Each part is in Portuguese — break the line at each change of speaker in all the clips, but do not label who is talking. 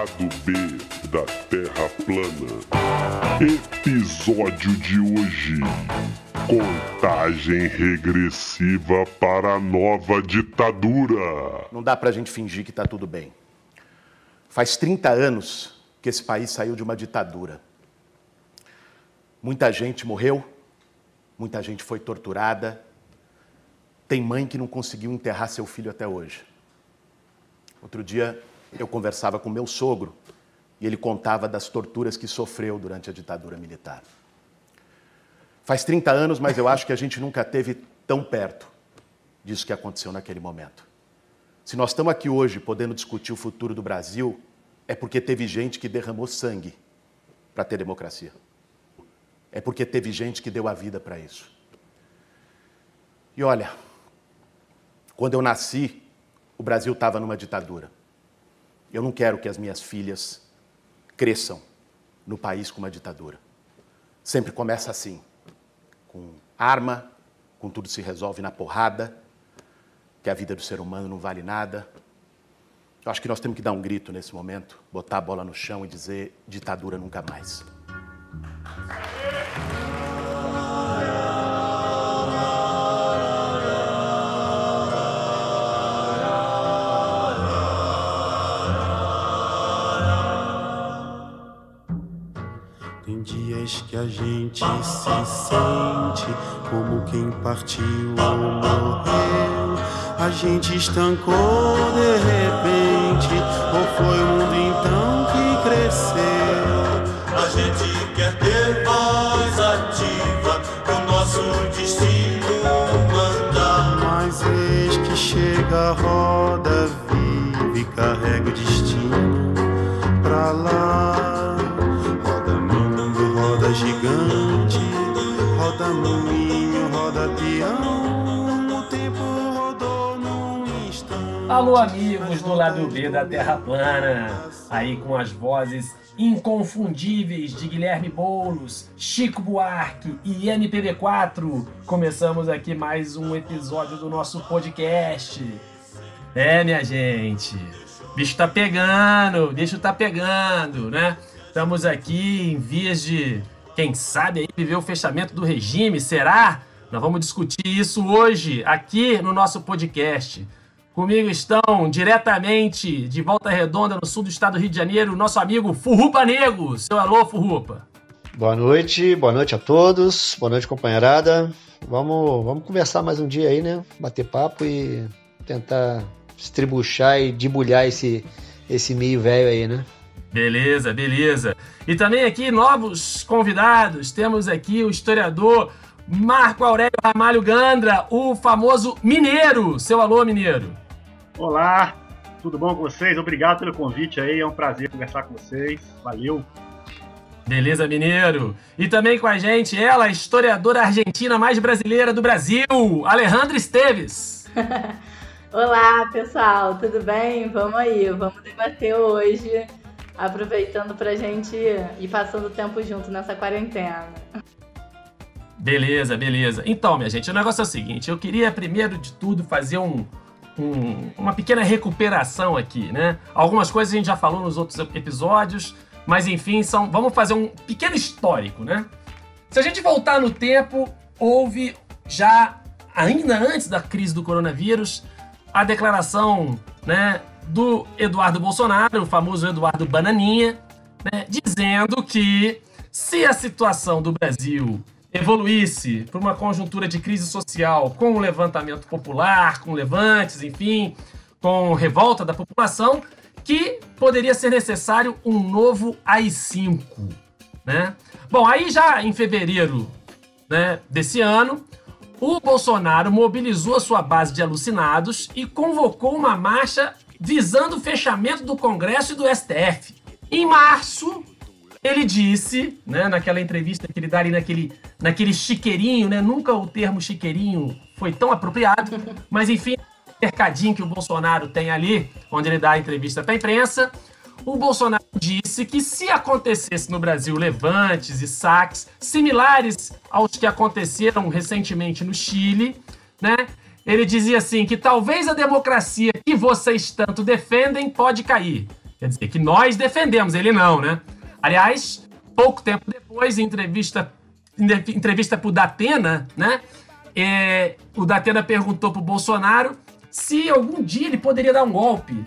Lado B da Terra plana. Episódio de hoje. Contagem regressiva para a nova ditadura.
Não dá pra gente fingir que tá tudo bem. Faz 30 anos que esse país saiu de uma ditadura. Muita gente morreu, muita gente foi torturada. Tem mãe que não conseguiu enterrar seu filho até hoje. Outro dia eu conversava com meu sogro e ele contava das torturas que sofreu durante a ditadura militar. Faz 30 anos, mas eu acho que a gente nunca teve tão perto disso que aconteceu naquele momento. Se nós estamos aqui hoje podendo discutir o futuro do Brasil, é porque teve gente que derramou sangue para ter democracia. É porque teve gente que deu a vida para isso. E olha, quando eu nasci, o Brasil estava numa ditadura. Eu não quero que as minhas filhas cresçam no país com uma ditadura. Sempre começa assim, com arma, com tudo se resolve na porrada, que a vida do ser humano não vale nada. Eu acho que nós temos que dar um grito nesse momento, botar a bola no chão e dizer ditadura nunca mais.
Que a gente se sente como quem partiu ou morreu. A gente estancou de repente,
Alô, amigos do lado B da Terra Plana, aí com as vozes inconfundíveis de Guilherme Boulos, Chico Buarque e MPB4. Começamos aqui mais um episódio do nosso podcast. É, minha gente, bicho tá pegando, bicho tá pegando, né? Estamos aqui em vias de, quem sabe, aí viver o fechamento do regime, será? Nós vamos discutir isso hoje aqui no nosso podcast. Comigo estão diretamente de Volta Redonda, no sul do estado do Rio de Janeiro, nosso amigo Furrupa Nego. Seu alô, Furrupa.
Boa noite, boa noite a todos, boa noite, companheirada. Vamos, vamos conversar mais um dia aí, né? Bater papo e tentar estribuchar e debulhar esse, esse meio velho aí, né?
Beleza, beleza. E também aqui novos convidados. Temos aqui o historiador Marco Aurélio Ramalho Gandra, o famoso Mineiro. Seu alô, Mineiro.
Olá, tudo bom com vocês? Obrigado pelo convite aí, é um prazer conversar com vocês. Valeu.
Beleza, Mineiro. E também com a gente ela, a historiadora argentina mais brasileira do Brasil, Alejandra Esteves.
Olá, pessoal, tudo bem? Vamos aí, vamos debater hoje, aproveitando pra gente ir passando o tempo junto nessa quarentena.
Beleza, beleza. Então, minha gente, o negócio é o seguinte: eu queria, primeiro de tudo, fazer um, um- uma pequena recuperação aqui, né? Algumas coisas a gente já falou nos outros episódios, mas enfim, são, vamos fazer um pequeno histórico, né? Se a gente voltar no tempo, houve já, ainda antes da crise do coronavírus, a declaração né, do Eduardo Bolsonaro, o famoso Eduardo Bananinha, né, dizendo que se a situação do Brasil evoluísse para uma conjuntura de crise social com o levantamento popular, com levantes, enfim, com revolta da população, que poderia ser necessário um novo AI-5, né? Bom, aí já em fevereiro né, desse ano, o Bolsonaro mobilizou a sua base de alucinados e convocou uma marcha visando o fechamento do Congresso e do STF. Em março, ele disse, né, naquela entrevista que ele dá ali naquele, naquele chiqueirinho, né? Nunca o termo chiqueirinho foi tão apropriado, mas enfim, o mercadinho que o Bolsonaro tem ali, onde ele dá a entrevista para a imprensa, o Bolsonaro disse que se acontecesse no Brasil levantes e saques similares aos que aconteceram recentemente no Chile, né? Ele dizia assim que talvez a democracia que vocês tanto defendem pode cair. Quer dizer, que nós defendemos, ele não, né? Aliás, pouco tempo depois, em entrevista, entrevista pro Datena, né? É, o Datena perguntou pro Bolsonaro se algum dia ele poderia dar um golpe.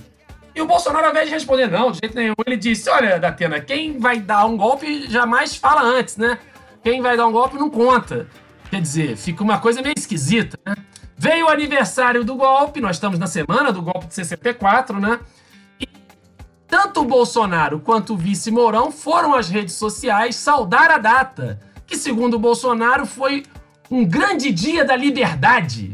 E o Bolsonaro, ao invés de responder não, de jeito nenhum, ele disse: Olha, Datena, quem vai dar um golpe jamais fala antes, né? Quem vai dar um golpe não conta. Quer dizer, fica uma coisa meio esquisita, né? Veio o aniversário do golpe, nós estamos na semana do golpe de 64, né? E tanto o Bolsonaro quanto o vice Mourão foram às redes sociais saudar a data, que segundo Bolsonaro foi um grande dia da liberdade.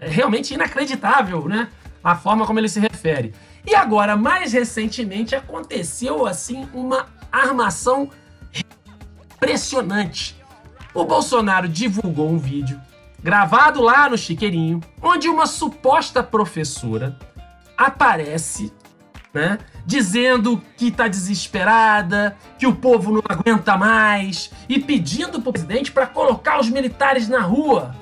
É realmente inacreditável, né? A forma como ele se refere. E agora, mais recentemente, aconteceu assim uma armação impressionante. O Bolsonaro divulgou um vídeo gravado lá no Chiqueirinho, onde uma suposta professora aparece, né, dizendo que está desesperada, que o povo não aguenta mais e pedindo para o presidente para colocar os militares na rua,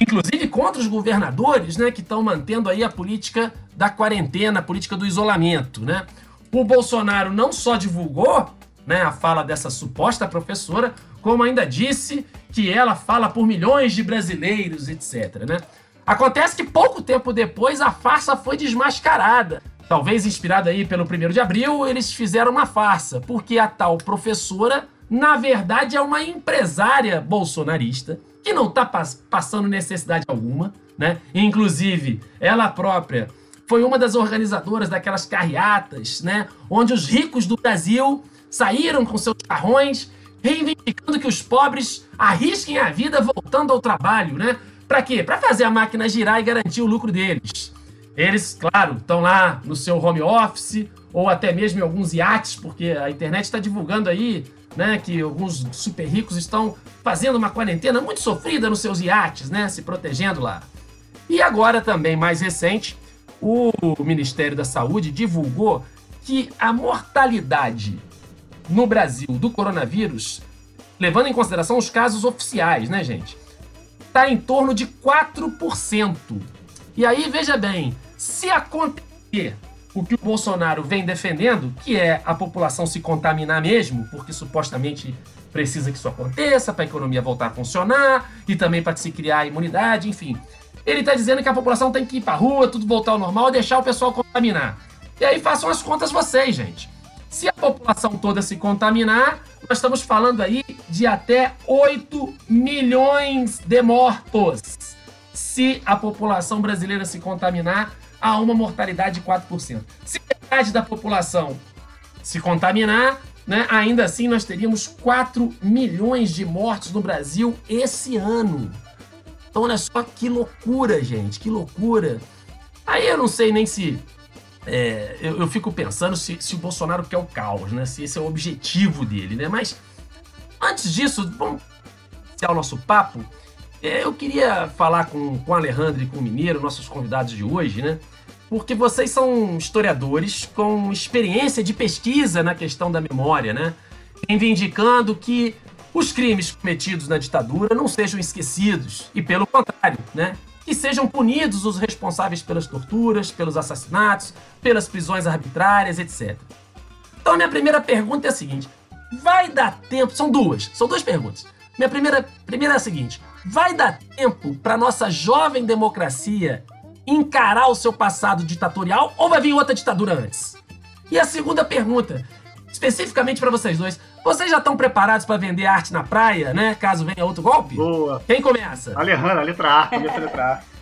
inclusive contra os governadores, né, que estão mantendo aí a política da quarentena, a política do isolamento, né? O Bolsonaro não só divulgou, né, a fala dessa suposta professora, como ainda disse que ela fala por milhões de brasileiros, etc, né? Acontece que pouco tempo depois a farsa foi desmascarada. Talvez inspirada aí pelo 1 de abril, eles fizeram uma farsa, porque a tal professora, na verdade, é uma empresária bolsonarista que não está passando necessidade alguma, né? Inclusive, ela própria foi uma das organizadoras daquelas carreatas, né? Onde os ricos do Brasil saíram com seus carrões, reivindicando que os pobres arrisquem a vida voltando ao trabalho, né? Para quê? Para fazer a máquina girar e garantir o lucro deles. Eles, claro, estão lá no seu home office ou até mesmo em alguns iates, porque a internet está divulgando aí, né, que alguns super ricos estão fazendo uma quarentena muito sofrida nos seus iates, né, se protegendo lá. E agora também mais recente, o Ministério da Saúde divulgou que a mortalidade no Brasil do coronavírus, levando em consideração os casos oficiais, né, gente? Está em torno de 4%. E aí, veja bem, se acontecer o que o Bolsonaro vem defendendo, que é a população se contaminar mesmo, porque supostamente precisa que isso aconteça para a economia voltar a funcionar e também para se criar a imunidade, enfim. Ele está dizendo que a população tem que ir para rua, tudo voltar ao normal e deixar o pessoal contaminar. E aí façam as contas vocês, gente. Se a população toda se contaminar, nós estamos falando aí de até 8 milhões de mortos. Se a população brasileira se contaminar, há uma mortalidade de 4%. Se metade da população se contaminar, né, ainda assim nós teríamos 4 milhões de mortos no Brasil esse ano. Então, olha só que loucura, gente, que loucura. Aí eu não sei nem se. É, eu, eu, fico pensando se, se, o Bolsonaro quer o caos, né? Se esse é o objetivo dele, né? Mas antes disso, vamos iniciar o nosso papo. É, eu queria falar com, com o Alejandro e com o Mineiro, nossos convidados de hoje, né? Porque vocês são historiadores com experiência de pesquisa na questão da memória, né? Reivindicando que os crimes cometidos na ditadura não sejam esquecidos e, pelo contrário, né, que sejam punidos os responsáveis pelas torturas, pelos assassinatos, pelas prisões arbitrárias, etc. Então, minha primeira pergunta é a seguinte: vai dar tempo? São duas, são duas perguntas. Minha primeira, primeira é a seguinte: vai dar tempo para nossa jovem democracia encarar o seu passado ditatorial ou vai vir outra ditadura antes? E a segunda pergunta, especificamente para vocês dois, vocês já estão preparados para vender arte na praia, né? Caso venha outro golpe?
Boa.
Quem começa?
Alejandra, letra A, começa a letra
A.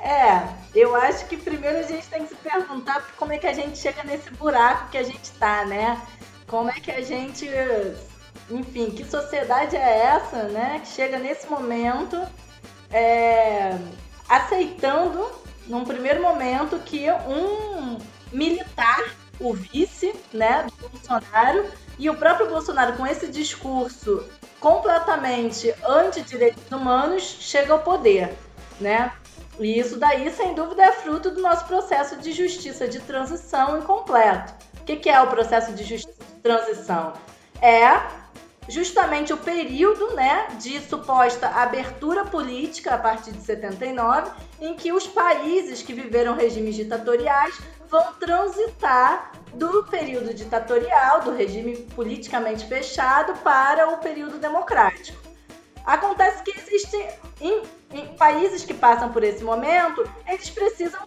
É, eu acho que primeiro a gente tem que se perguntar como é que a gente chega nesse buraco que a gente tá, né? Como é que a gente, enfim, que sociedade é essa, né? Que chega nesse momento é, aceitando, num primeiro momento, que um militar, o vice, né, do Bolsonaro, e o próprio Bolsonaro, com esse discurso completamente anti-direitos humanos, chega ao poder, né? E isso daí, sem dúvida, é fruto do nosso processo de justiça de transição incompleto. O que é o processo de justiça de transição? É justamente o período né, de suposta abertura política a partir de 79, em que os países que viveram regimes ditatoriais vão transitar do período ditatorial, do regime politicamente fechado, para o período democrático. Acontece que existem em, em países que passam por esse momento, eles precisam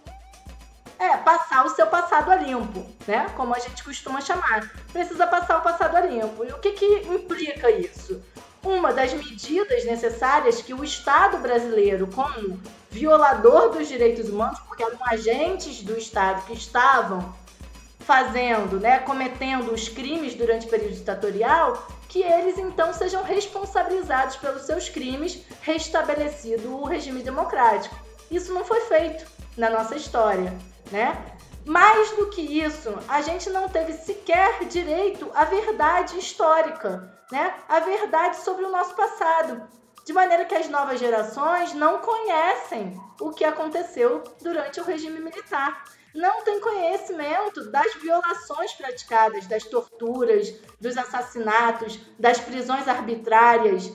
é, passar o seu passado a limpo, né? Como a gente costuma chamar. Precisa passar o passado a limpo. E o que, que implica isso? Uma das medidas necessárias que o Estado brasileiro, como violador dos direitos humanos, porque eram agentes do Estado que estavam fazendo, né, cometendo os crimes durante o período ditatorial, que eles então sejam responsabilizados pelos seus crimes, restabelecido o regime democrático. Isso não foi feito na nossa história, né? Mais do que isso, a gente não teve sequer direito à verdade histórica, né? A verdade sobre o nosso passado. De maneira que as novas gerações não conhecem o que aconteceu durante o regime militar não tem conhecimento das violações praticadas, das torturas, dos assassinatos, das prisões arbitrárias,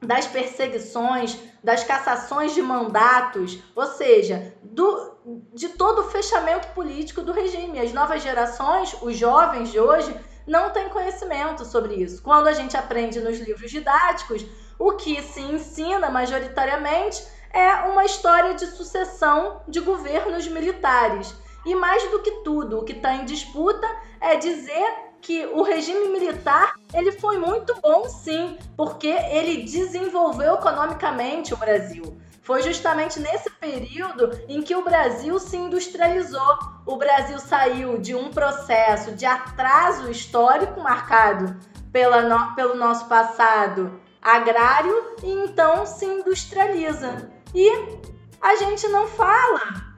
das perseguições, das cassações de mandatos, ou seja, do, de todo o fechamento político do regime. As novas gerações, os jovens de hoje, não têm conhecimento sobre isso. Quando a gente aprende nos livros didáticos, o que se ensina majoritariamente é uma história de sucessão de governos militares. E mais do que tudo, o que está em disputa é dizer que o regime militar ele foi muito bom sim, porque ele desenvolveu economicamente o Brasil. Foi justamente nesse período em que o Brasil se industrializou. O Brasil saiu de um processo de atraso histórico marcado pela no, pelo nosso passado agrário e então se industrializa. E a gente não fala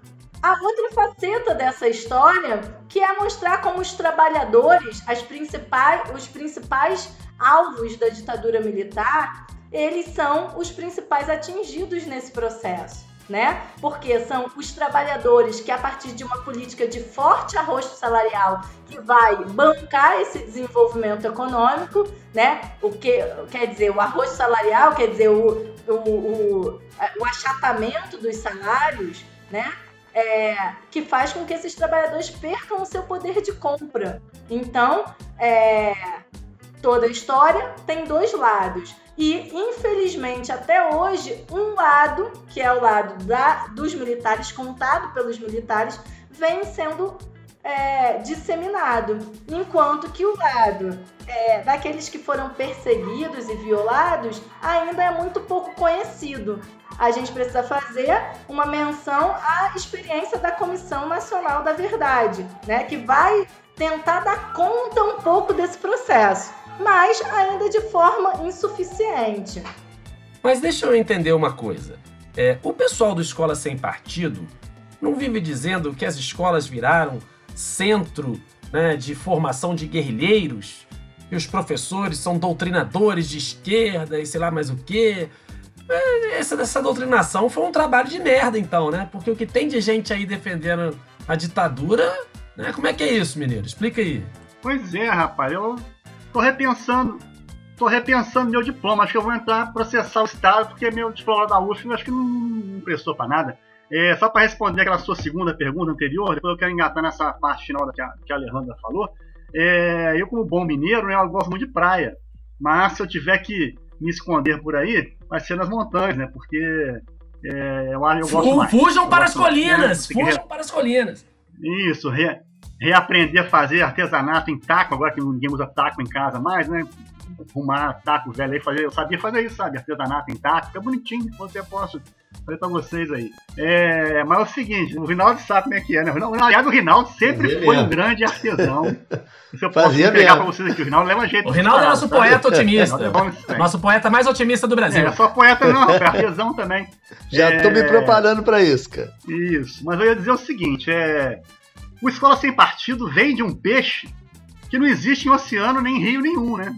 a outra faceta dessa história, que é mostrar como os trabalhadores, as principais, os principais alvos da ditadura militar, eles são os principais atingidos nesse processo. Né? Porque são os trabalhadores que, a partir de uma política de forte arrosto salarial, que vai bancar esse desenvolvimento econômico, né? O que quer dizer, o arrosto salarial quer dizer o, o, o, o achatamento dos salários, né? É, que faz com que esses trabalhadores percam o seu poder de compra. Então, é, toda a história tem dois lados. E, infelizmente, até hoje, um lado, que é o lado da, dos militares, contado pelos militares, vem sendo é, disseminado, enquanto que o lado é, daqueles que foram perseguidos e violados ainda é muito pouco conhecido. A gente precisa fazer uma menção à experiência da Comissão Nacional da Verdade, né, que vai tentar dar conta um pouco desse processo, mas ainda de forma insuficiente.
Mas deixa eu entender uma coisa. É, o pessoal do Escola Sem Partido não vive dizendo que as escolas viraram centro né, de formação de guerrilheiros, e os professores são doutrinadores de esquerda e sei lá mais o quê. É, essa, essa doutrinação foi um trabalho de merda, então, né? Porque o que tem de gente aí defendendo a ditadura, né? Como é que é isso, menino? Explica aí.
Pois é, rapaz, eu tô repensando, tô repensando meu diploma. Acho que eu vou entrar processar o Estado, porque meu diploma da UF acho que não, não prestou para nada. É, só para responder aquela sua segunda pergunta anterior, depois eu quero engatar nessa parte final que a, que a Alejandra falou. É, eu, como bom mineiro, né, eu gosto muito de praia. Mas se eu tiver que me esconder por aí, vai ser nas montanhas, né? Porque é, eu, eu gosto mais.
Fujam para as colinas! Fujam para as colinas!
Isso, re, reaprender a fazer artesanato em taco, agora que ninguém usa taco em casa mais, né? Arrumar taco velho aí, fazer, eu sabia fazer isso, sabe? Artesanato em taco, fica bonitinho, você posso Falei pra vocês aí. É, mas é o seguinte, o Rinaldo sabe como é que é, né? O Rinaldo, o Rinaldo sempre Fazia foi mesmo. um grande artesão. Se eu posso Fazia pegar pra vocês aqui, o Rinaldo leva jeito.
O Rinaldo é nosso poeta otimista. É nosso poeta mais otimista do Brasil.
É, só poeta não, é artesão também.
Já é... tô me preparando pra isso, cara.
Isso, mas eu ia dizer o seguinte, é... O Escola Sem Partido vem de um peixe que não existe em oceano nem em rio nenhum, né?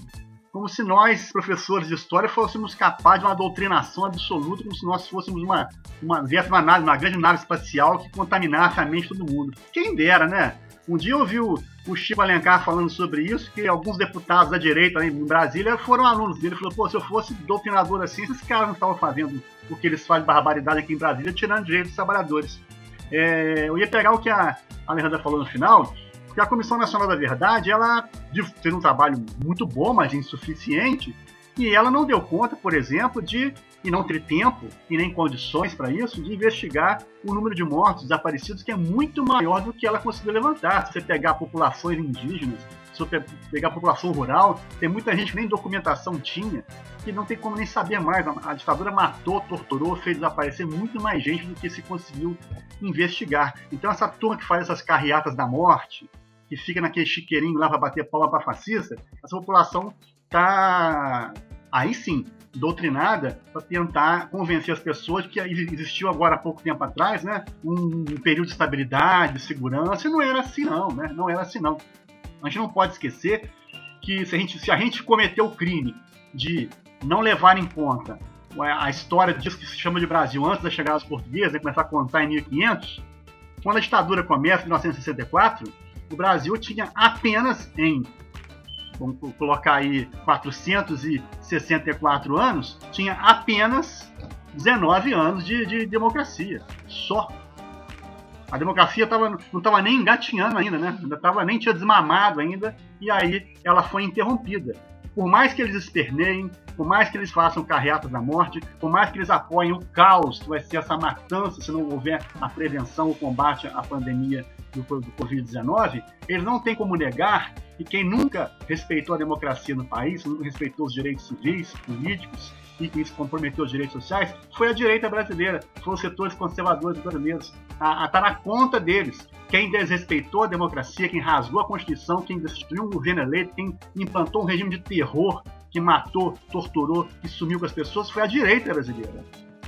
Como se nós, professores de história, fôssemos capazes de uma doutrinação absoluta, como se nós fôssemos uma, uma, uma, nave, uma grande nave espacial que contaminasse a mente de todo mundo. Quem dera, né? Um dia eu ouvi o, o Chico Alencar falando sobre isso, que alguns deputados da direita em Brasília foram alunos dele. Ele falou, pô, se eu fosse doutrinador assim, esses caras não estavam fazendo o que eles fazem de barbaridade aqui em Brasília, tirando direitos dos trabalhadores. É, eu ia pegar o que a Alejandra falou no final, Porque a Comissão Nacional da Verdade, ela fez um trabalho muito bom, mas insuficiente, e ela não deu conta, por exemplo, de, e não ter tempo e nem condições para isso, de investigar o número de mortos desaparecidos, que é muito maior do que ela conseguiu levantar. Se você pegar populações indígenas, se você pegar a população rural, tem muita gente que nem documentação tinha, que não tem como nem saber mais. A ditadura matou, torturou, fez desaparecer muito mais gente do que se conseguiu investigar. Então essa turma que faz essas carreatas da morte, que fica naquele chiqueirinho lá para bater palma para fascista, essa população tá aí sim doutrinada para tentar convencer as pessoas que existiu agora há pouco tempo atrás, né, um período de estabilidade, de segurança, e não era assim não, né? Não era assim não. A gente não pode esquecer que se a gente, se a gente cometeu o crime de não levar em conta a história disso que se chama de Brasil antes da chegada dos portugueses, e começar a contar em 1500, quando a ditadura começa em 1964, o Brasil tinha apenas em vamos colocar aí 464 anos, tinha apenas 19 anos de, de democracia. Só. A democracia tava, não estava nem engatinhando ainda, né? Ainda tava, nem tinha desmamado ainda, e aí ela foi interrompida. Por mais que eles esperneiem, por mais que eles façam carreatas da morte, por mais que eles apoiem o caos que vai ser essa matança se não houver a prevenção, o combate à pandemia do, do Covid-19, eles não têm como negar que quem nunca respeitou a democracia no país, nunca respeitou os direitos civis, políticos e que isso comprometeu os direitos sociais, foi a direita brasileira, foram os setores conservadores brasileiros. Está na conta deles. Quem desrespeitou a democracia, quem rasgou a Constituição, quem destruiu um governo eleito, quem implantou um regime de terror que matou, torturou e sumiu com as pessoas, foi a direita brasileira.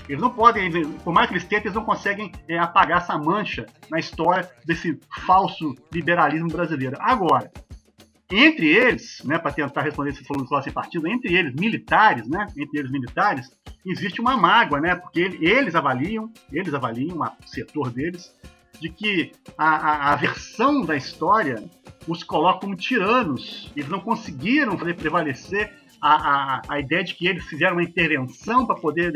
Eles não podem, por mais que eles tentem, eles não conseguem é, apagar essa mancha na história desse falso liberalismo brasileiro. Agora, entre eles, né, para tentar responder se falou classe partido, entre eles militares, né, entre eles militares, existe uma mágoa, né, porque eles avaliam, eles avaliam, o setor deles, de que a, a, a versão da história os coloca como tiranos. Eles não conseguiram fazer prevalecer a, a, a ideia de que eles fizeram uma intervenção para poder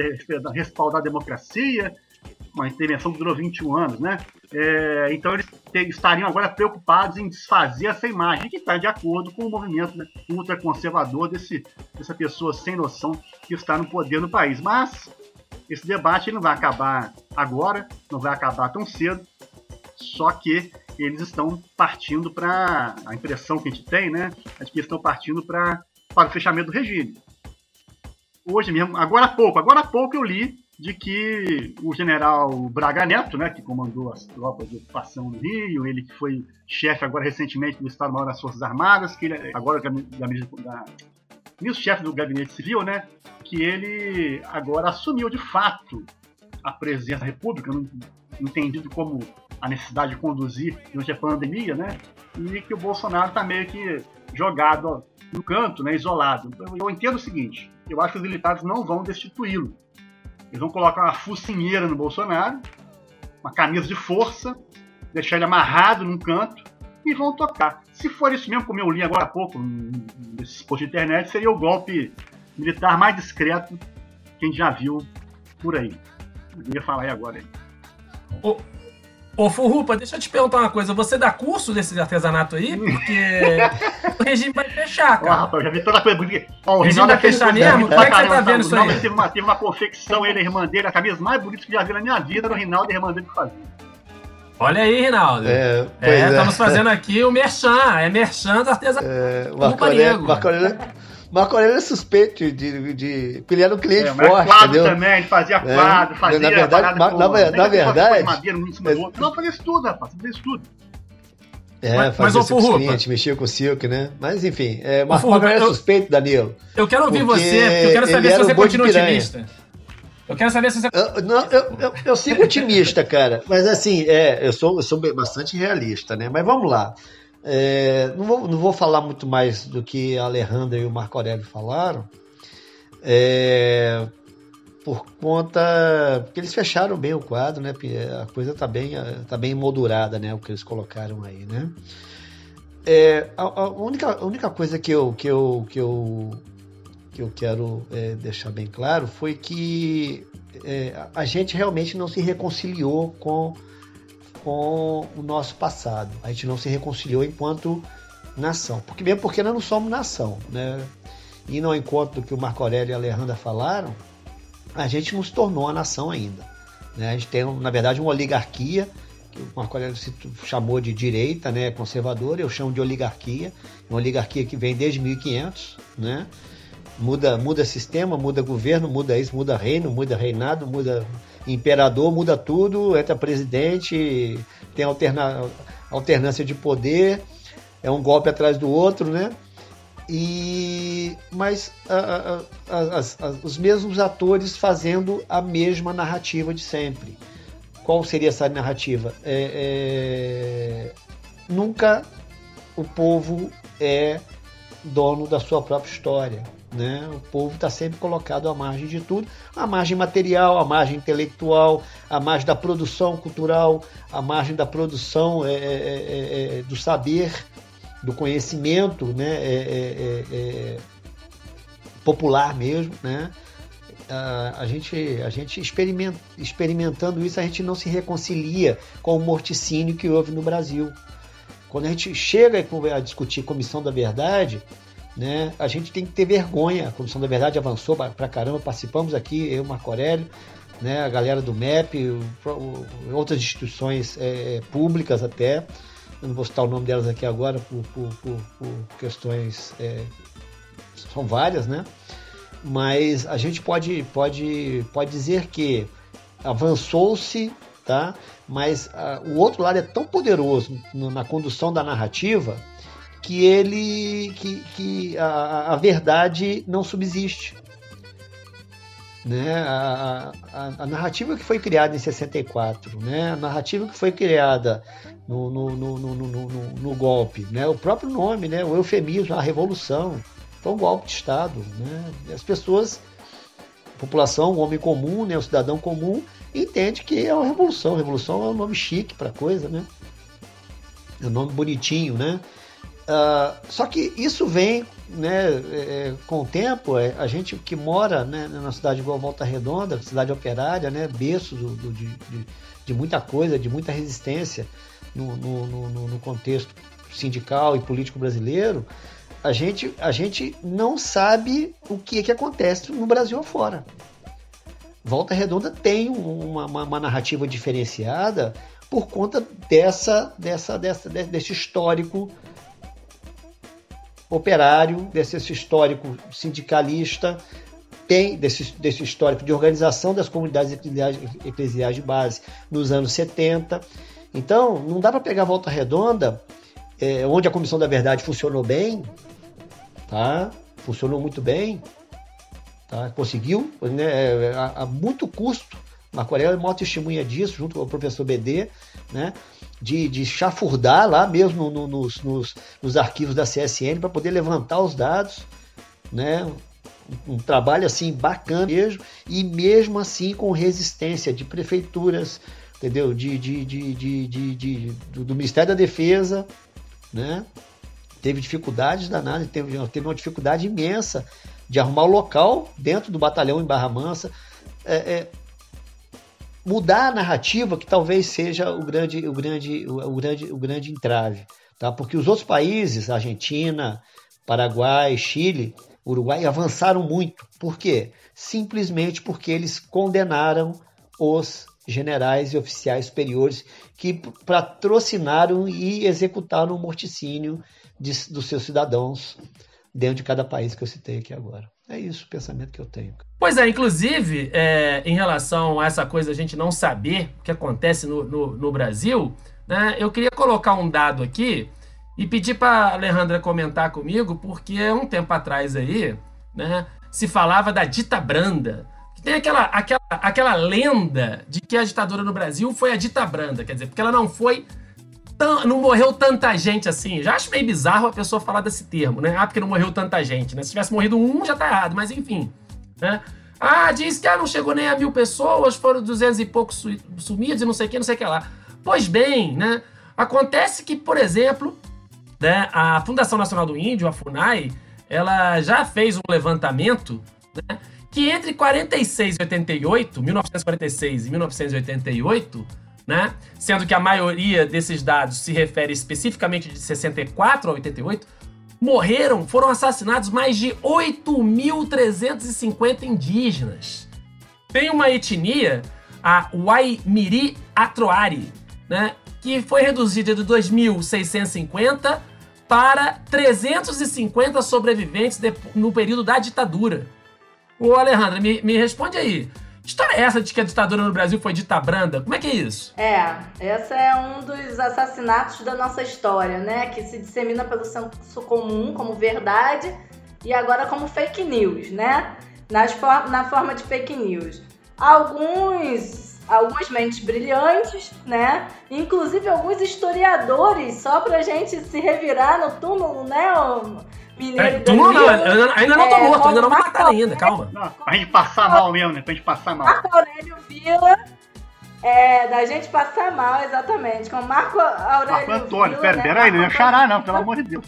respaldar a democracia, uma intervenção que durou 21 anos, né? É, então eles estariam agora preocupados em desfazer essa imagem, que está de acordo com o movimento né, ultraconservador desse, dessa pessoa sem noção que está no poder no país. Mas esse debate não vai acabar agora, não vai acabar tão cedo, só que eles estão partindo para. A impressão que a gente tem, né? É que eles estão partindo para para o fechamento do regime. Hoje mesmo, agora há pouco, agora há pouco eu li de que o general Braga Neto, né, que comandou as tropas de ocupação no Rio, ele que foi chefe agora recentemente do Estado-Maior das Forças Armadas, que ele agora da, da, ministro-chefe do Gabinete Civil, né, que ele agora assumiu de fato a presidência da República, entendido como a necessidade de conduzir durante a pandemia, né, e que o Bolsonaro está meio que jogado no canto, né, isolado. Então, eu entendo o seguinte: eu acho que os militares não vão destituí-lo. Eles vão colocar uma focinheira no Bolsonaro, uma camisa de força, deixar ele amarrado num canto e vão tocar. Se for isso mesmo, como eu li agora há pouco nesse post de internet, seria o golpe militar mais discreto que a gente já viu por aí. Eu ia falar aí agora. Aí.
O, Ô, Furrupa, deixa eu te perguntar uma coisa. Você dá curso desse artesanato aí? Porque o regime vai fechar, cara. Ó,
rapaz, eu já vi toda a coisa bonita. Ó,
o regime vai fechar mesmo? Como é que você tá vendo isso aí?
Teve uma, teve uma confecção, ele e a irmã dele, a camisa mais bonita que já vi na minha vida, era o Rinaldo e a irmã dele que fazia.
Olha aí, Rinaldo. É, é, é, estamos fazendo aqui o merchan. É merchan do artesanato. É,
Marco Aurélio, Marco Aurélio, é suspeito de, de, porque ele era um cliente é, forte,
quadro entendeu? também, ele fazia é, quadro, fazia
na verdade, na, na, na verdade,
madeira, um em cima do outro. Não, fazia isso tudo, rapaz, fazia isso tudo.
É, mas, fazia mas, silk cliente, mexia com silk, né? Mas enfim, é, Marco Aurélio é suspeito, Danilo.
Eu quero ouvir você, porque eu quero saber se você continua otimista. Eu quero saber se você.
Eu, não, eu, eu, eu, sigo otimista, cara. Mas assim, é, eu sou, eu sou bastante realista, né? Mas vamos lá. É, não, vou, não vou falar muito mais do que a Alejandra e o Marco Aurélio falaram, é, por conta. Porque eles fecharam bem o quadro, né? A coisa está bem, tá bem moldurada, né? O que eles colocaram aí, né? É, a, a, única, a única coisa que eu, que eu, que eu, que eu quero é, deixar bem claro foi que é, a gente realmente não se reconciliou com com o nosso passado. A gente não se reconciliou enquanto nação. Porque mesmo porque nós não somos nação, né? E no encontro do que o Marco Aurélio e a Alejandra falaram, a gente não se tornou a nação ainda. Né? A gente tem, na verdade, uma oligarquia, que o Marco Aurélio se chamou de direita, né, conservadora, eu chamo de oligarquia, uma oligarquia que vem desde 1500, né? Muda, muda sistema, muda governo, muda isso, muda reino, muda reinado, muda imperador, muda tudo, entra presidente, tem alterna, alternância de poder, é um golpe atrás do outro, né? E mas a, a, a, os mesmos atores fazendo a mesma narrativa de sempre. Qual seria essa narrativa? É, é, nunca o povo é dono da sua própria história. Né? O povo está sempre colocado à margem de tudo, à margem material, à margem intelectual, à margem da produção cultural, à margem da produção é, é, é, é do saber, do conhecimento né? É, é, popular mesmo. Né? A, gente, a gente experiment, experimentando isso, a gente não se reconcilia com o morticínio que houve no Brasil. Quando a gente chega a discutir Comissão da Verdade, né? A gente tem que ter vergonha. A Comissão da Verdade avançou pra caramba, participamos aqui, eu, Marco Aurélio, né? a galera do MEP, outras instituições é, é, públicas até. Eu não vou citar o nome delas aqui agora por, por, por, por questões. É, são várias, né? Mas a gente pode, pode, pode dizer que avançou-se, tá? mas a, o outro lado é tão poderoso na condução da narrativa que ele que, que a, a verdade não subsiste. Né? A, a, a, narrativa que foi criada em 64, né? a narrativa que foi criada no, no, no, no, no, golpe, né? o próprio nome, né? o eufemismo, a revolução, foi um golpe de Estado. Né? As pessoas, a população, o homem comum, né? o cidadão comum, entende que é uma revolução. Revolução é um nome chique para coisa, né? é um nome bonitinho, né? Uh, só que isso vem né, é, é, com o tempo, é, a gente que mora né, na cidade igual Volta Redonda, cidade operária, né, berço do, do, de, de, muita coisa, de muita resistência no, no, no, no, contexto sindical e político brasileiro, a gente, a gente não sabe o que, é que acontece no Brasil afora. Volta Redonda tem uma, uma, uma narrativa diferenciada por conta dessa, dessa, dessa, desse histórico operário, desse histórico sindicalista, tem desse, desse histórico de organização das comunidades eclesiais de base nos anos 70. Então, não dá para pegar a volta redonda, é, onde a Comissão da Verdade funcionou bem, tá? funcionou muito bem, tá? conseguiu, né, é, a, a muito custo, Marco Aurélio é maior testemunha disso, junto com o professor BD, né? De, de chafurdar lá mesmo no, nos, nos, nos, arquivos da CSN para poder levantar os dados, né? Um, um trabalho assim bacana mesmo, e mesmo assim com resistência de prefeituras, entendeu? De, de, de, de, de, de do, do, Ministério da Defesa, né? Teve dificuldades danadas, teve, teve uma dificuldade imensa de arrumar o local dentro do batalhão em Barra Mansa. É, é, mudar a narrativa que talvez seja o grande, o grande, o, grande, o grande entrave, tá? Porque os outros países, Argentina, Paraguai, Chile, Uruguai avançaram muito. Por quê? Simplesmente porque eles condenaram os generais e oficiais superiores que patrocinaram e executaram o morticínio de, dos seus cidadãos dentro de cada país que eu citei aqui agora. É isso o pensamento que eu tenho.
Pois é, inclusive, é, em relação a essa coisa a gente não saber o que acontece no, no, no Brasil, né, eu queria colocar um dado aqui e pedir para a Alejandra comentar comigo, porque um tempo atrás aí, né, se falava da dita branda. Tem aquela, aquela, aquela lenda de que a ditadura no Brasil foi a dita branda, quer dizer, porque ela não foi não morreu tanta gente assim. Já acho meio bizarro a pessoa falar desse termo, né? Ah, porque não morreu tanta gente, né? Se tivesse morrido um, já tá errado, mas enfim. Né? Ah, diz que ah, não chegou nem a mil pessoas, foram duzentos e poucos sumidos e não sei o que, não sei o que lá. Pois bem, né? Acontece que, por exemplo, né, a Fundação Nacional do Índio, a FUNAI, ela já fez um levantamento né, que entre 46 e 88, 1946 e 1988, né? Sendo que a maioria desses dados se refere especificamente de 64 a 88, morreram, foram assassinados mais de 8.350 indígenas. Tem uma etnia, a Waimiri Atroari, né, que foi reduzida de 2.650 para 350 sobreviventes no período da ditadura. Ô Alejandra, me, me responde aí. História é essa de que a ditadura no Brasil foi dita branda? Como é que é isso?
É, esse é um dos assassinatos da nossa história, né? Que se dissemina pelo senso comum como verdade e agora como fake news, né? Nas for na forma de fake news. Alguns, algumas mentes brilhantes, né? Inclusive alguns historiadores, só pra gente se revirar no túmulo, né?
Mineiro é, tu não, não, ainda não tô é, morto, ainda não vou matar ainda, calma. Não,
pra gente passar mal mesmo, né? Pra gente passar mal.
Marco Aurélio Vila. É, da gente passar mal, exatamente. Com Marco Aurélio Marco
Antônio, pera, né? pera aí, não ia chorar não, pelo amor de Deus.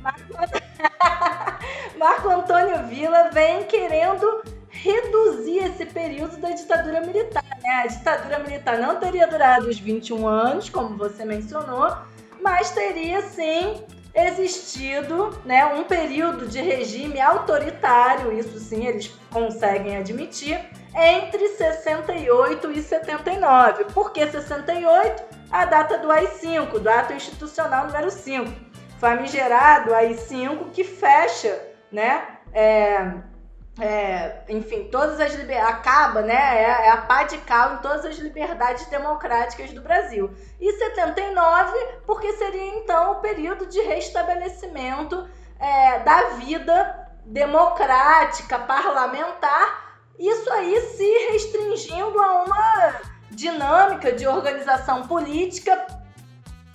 Marco... Marco Antônio Vila vem querendo reduzir esse período da ditadura militar. Né? A ditadura militar não teria durado os 21 anos, como você mencionou, mas teria sim existido né, um período de regime autoritário, isso sim eles conseguem admitir, entre 68 e 79. Por que 68? A data do AI-5, do Ato Institucional número 5. Famigerado AI-5 que fecha, né, é, é, enfim, todas as liberdades, acaba, né, é, é, a pá de cal em todas as liberdades democráticas do Brasil. E 79, porque seria então o período de restabelecimento é, da vida democrática, parlamentar, isso aí se restringindo a uma dinâmica de organização política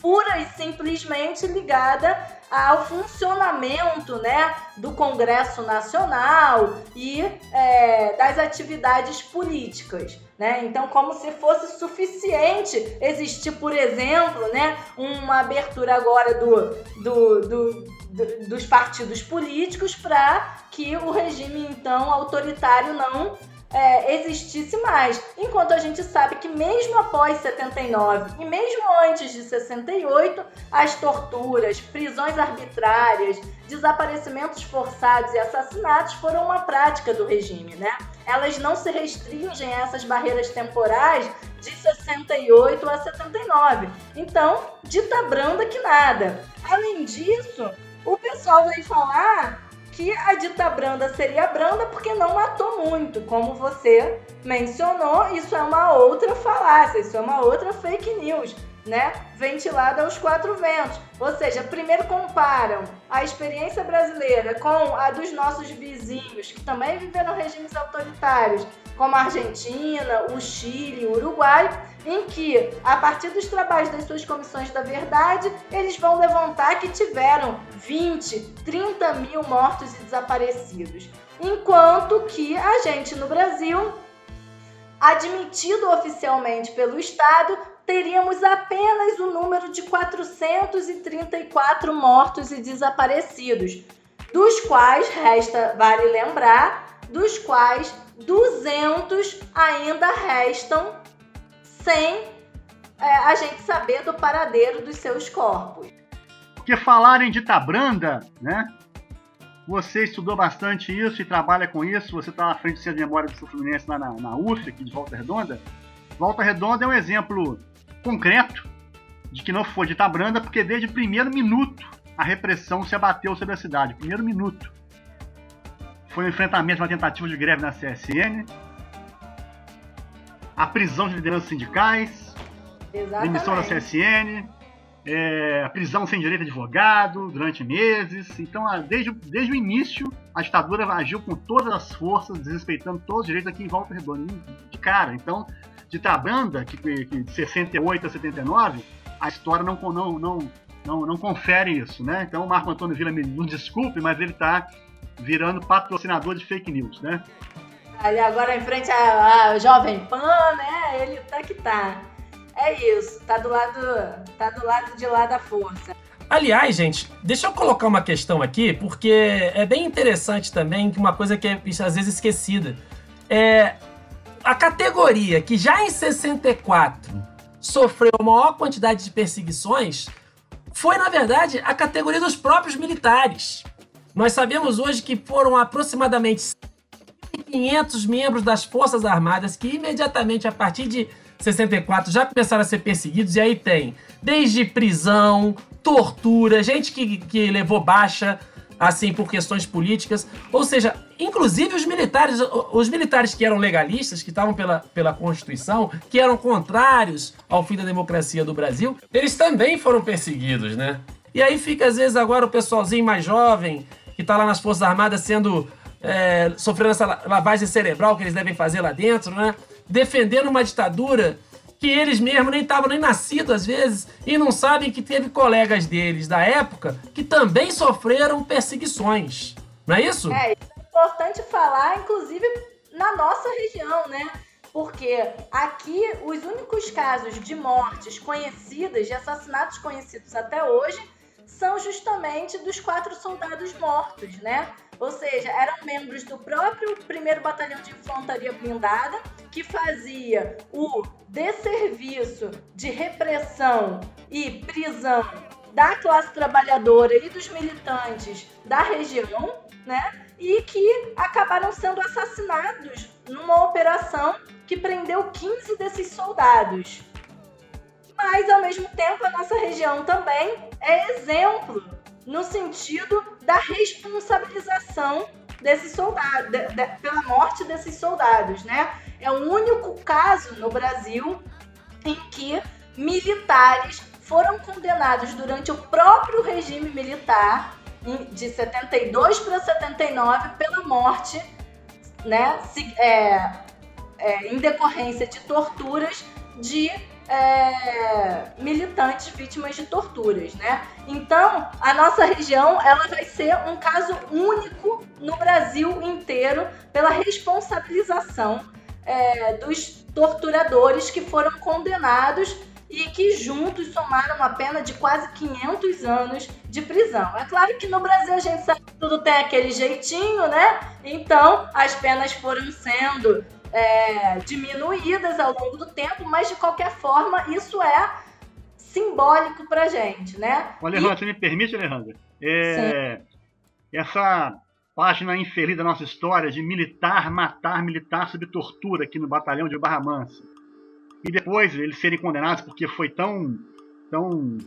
pura e simplesmente ligada ao funcionamento né, do Congresso Nacional e é, das atividades políticas. Né? Então, como se fosse suficiente existir, por exemplo, né, uma abertura agora do, do, do, do dos partidos políticos para que o regime então autoritário não é, existisse mais. Enquanto a gente sabe que mesmo após 79 e mesmo antes de 68, as torturas, prisões arbitrárias, desaparecimentos forçados e assassinatos foram uma prática do regime, né? Elas não se restringem a essas barreiras temporais de 68 a 79. Então, dita branda que nada. Além disso, o pessoal vai falar que a dita branda seria branda porque não matou muito, como você mencionou, isso é uma outra falácia, isso é uma outra fake news, né? Ventilada aos quatro ventos. Ou seja, primeiro comparam a experiência brasileira com a dos nossos vizinhos, que também viveram regimes autoritários, como a Argentina, o Chile, o Uruguai, em que, a partir dos trabalhos das suas comissões da verdade, eles vão levantar que tiveram 20, 30 mil mortos e desaparecidos. Enquanto que a gente no Brasil, admitido oficialmente pelo Estado, teríamos apenas o número de 434 mortos e desaparecidos, dos quais, resta vale lembrar, dos quais 200 ainda restam sem é, a gente saber do paradeiro dos seus corpos.
Porque falar em dita branda, né? Você estudou bastante isso e trabalha com isso, você está na frente do Centro de Memória do Sul Fluminense lá na, na UF, aqui de Volta Redonda. Volta Redonda é um exemplo concreto de que não foi dita branda, porque desde o primeiro minuto a repressão se abateu sobre a cidade. Primeiro minuto. Foi um enfrentamento, uma tentativa de greve na CSN, a prisão de lideranças sindicais, Exatamente. demissão da CSN, é, a prisão sem direito de advogado durante meses. Então, desde, desde o início, a ditadura agiu com todas as forças, desrespeitando todos os direitos aqui em Volta Redonda, de cara. Então, de Tabanda, que, que de 68 a 79, a história não, não, não, não, não confere isso, né? Então, o Marco Antônio Vila me nos desculpe, mas ele está virando patrocinador de fake news, né?
Ali agora em frente à, Jovem Pan, né? Ele tá que tá. É isso, tá do lado, tá do lado de lá da força.
Aliás, gente, deixa eu colocar uma questão aqui, porque é bem interessante também uma coisa que é às vezes esquecida. É a categoria que já em 64 sofreu a maior quantidade de perseguições foi, na verdade, a categoria dos próprios militares. Nós sabemos hoje que foram aproximadamente 500 membros das Forças Armadas que imediatamente a partir de 64 já começaram a ser perseguidos, e aí tem desde prisão, tortura, gente que, que levou baixa, assim, por questões políticas. Ou seja, inclusive os militares, os militares que eram legalistas, que estavam pela, pela Constituição, que eram contrários ao fim da democracia do Brasil, eles também foram perseguidos, né? E aí fica, às vezes, agora o pessoalzinho mais jovem, que está lá nas Forças Armadas sendo. É, sofrendo essa lavagem cerebral que eles devem fazer lá dentro, né? Defendendo uma ditadura que eles mesmos nem estavam nem nascidos às vezes e não sabem que teve colegas deles da época que também sofreram perseguições. Não é isso?
É, isso é importante falar, inclusive na nossa região, né? Porque aqui os únicos casos de mortes conhecidas, de assassinatos conhecidos até hoje, são justamente dos quatro soldados mortos, né? Ou seja, eram membros do próprio primeiro batalhão de infantaria blindada que fazia o desserviço de repressão e prisão da classe trabalhadora e dos militantes da região, né? E que acabaram sendo assassinados numa operação que prendeu 15 desses soldados. Mas ao mesmo tempo a nossa região também é exemplo no sentido da responsabilização de, de, pela morte desses soldados, né? É o único caso no Brasil em que militares foram condenados durante o próprio regime militar de 72 para 79 pela morte, né, é, é, em decorrência de torturas de é, militantes vítimas de torturas, né? Então, a nossa região ela vai ser um caso único no Brasil inteiro pela responsabilização é, dos torturadores que foram condenados e que juntos somaram uma pena de quase 500 anos de prisão. É claro que no Brasil a gente sabe que tudo tem aquele jeitinho, né? Então as penas foram sendo é, diminuídas ao longo do tempo, mas de qualquer forma isso é simbólico pra gente, né?
Alejandro, e... você me permite, Alejandro? É, essa página infeliz da nossa história de militar matar militar sob tortura aqui no batalhão de Barra Mansa. E depois eles serem condenados porque foi tão tão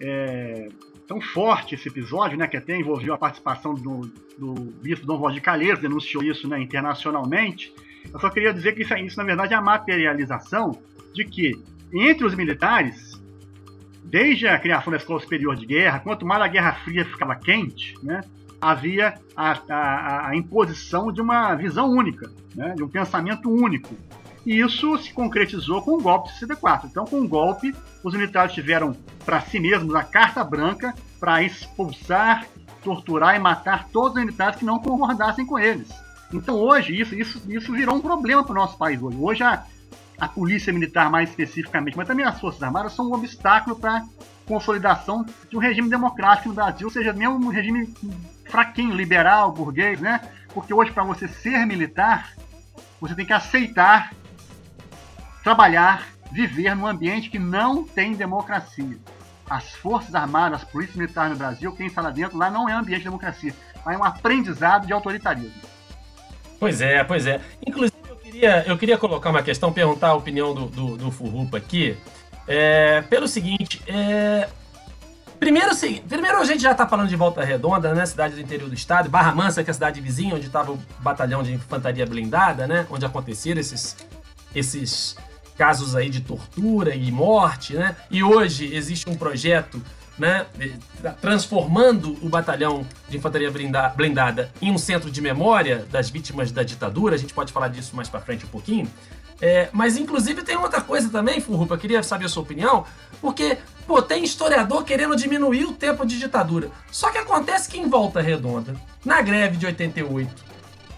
é, tão forte esse episódio, né, que até envolveu a participação do, do bispo Dom Valdir Calheiros, denunciou isso né, internacionalmente. Eu só queria dizer que isso, isso, na verdade, é a materialização de que, entre os militares, desde a criação da Escola Superior de Guerra, quanto mais a Guerra Fria ficava quente, né, havia a, a, a imposição de uma visão única, né, de um pensamento único. E isso se concretizou com o golpe de 64. Então, com o golpe, os militares tiveram para si mesmos a carta branca para expulsar, torturar e matar todos os militares que não concordassem com eles. Então, hoje, isso, isso, isso virou um problema para o nosso país. Hoje, hoje a, a polícia militar, mais especificamente, mas também as Forças Armadas, são um obstáculo para a consolidação de um regime democrático no Brasil, seja mesmo um regime fraquinho, liberal, burguês, né? Porque hoje, para você ser militar, você tem que aceitar trabalhar, viver num ambiente que não tem democracia. As Forças Armadas, as Polícia Militar no Brasil, quem está lá dentro, lá não é ambiente de democracia, mas é um aprendizado de autoritarismo.
Pois é, pois é. Inclusive, eu queria, eu queria colocar uma questão, perguntar a opinião do, do, do Furrupa aqui. É, pelo seguinte, é, Primeiro, primeiro a gente já está falando de Volta Redonda, né? Cidade do interior do estado, Barra Mansa, que é a cidade vizinha, onde estava o batalhão de infantaria blindada, né? Onde aconteceram esses, esses casos aí de tortura e morte, né? E hoje existe um projeto, né? Transformando o batalhão de infantaria blindada em um centro de memória das vítimas da ditadura. A gente pode falar disso mais para frente um pouquinho. É, mas inclusive tem outra coisa também, Furrupa, queria saber a sua opinião, porque pô, tem historiador querendo diminuir o tempo de ditadura. Só que acontece que em Volta Redonda, na greve de 88,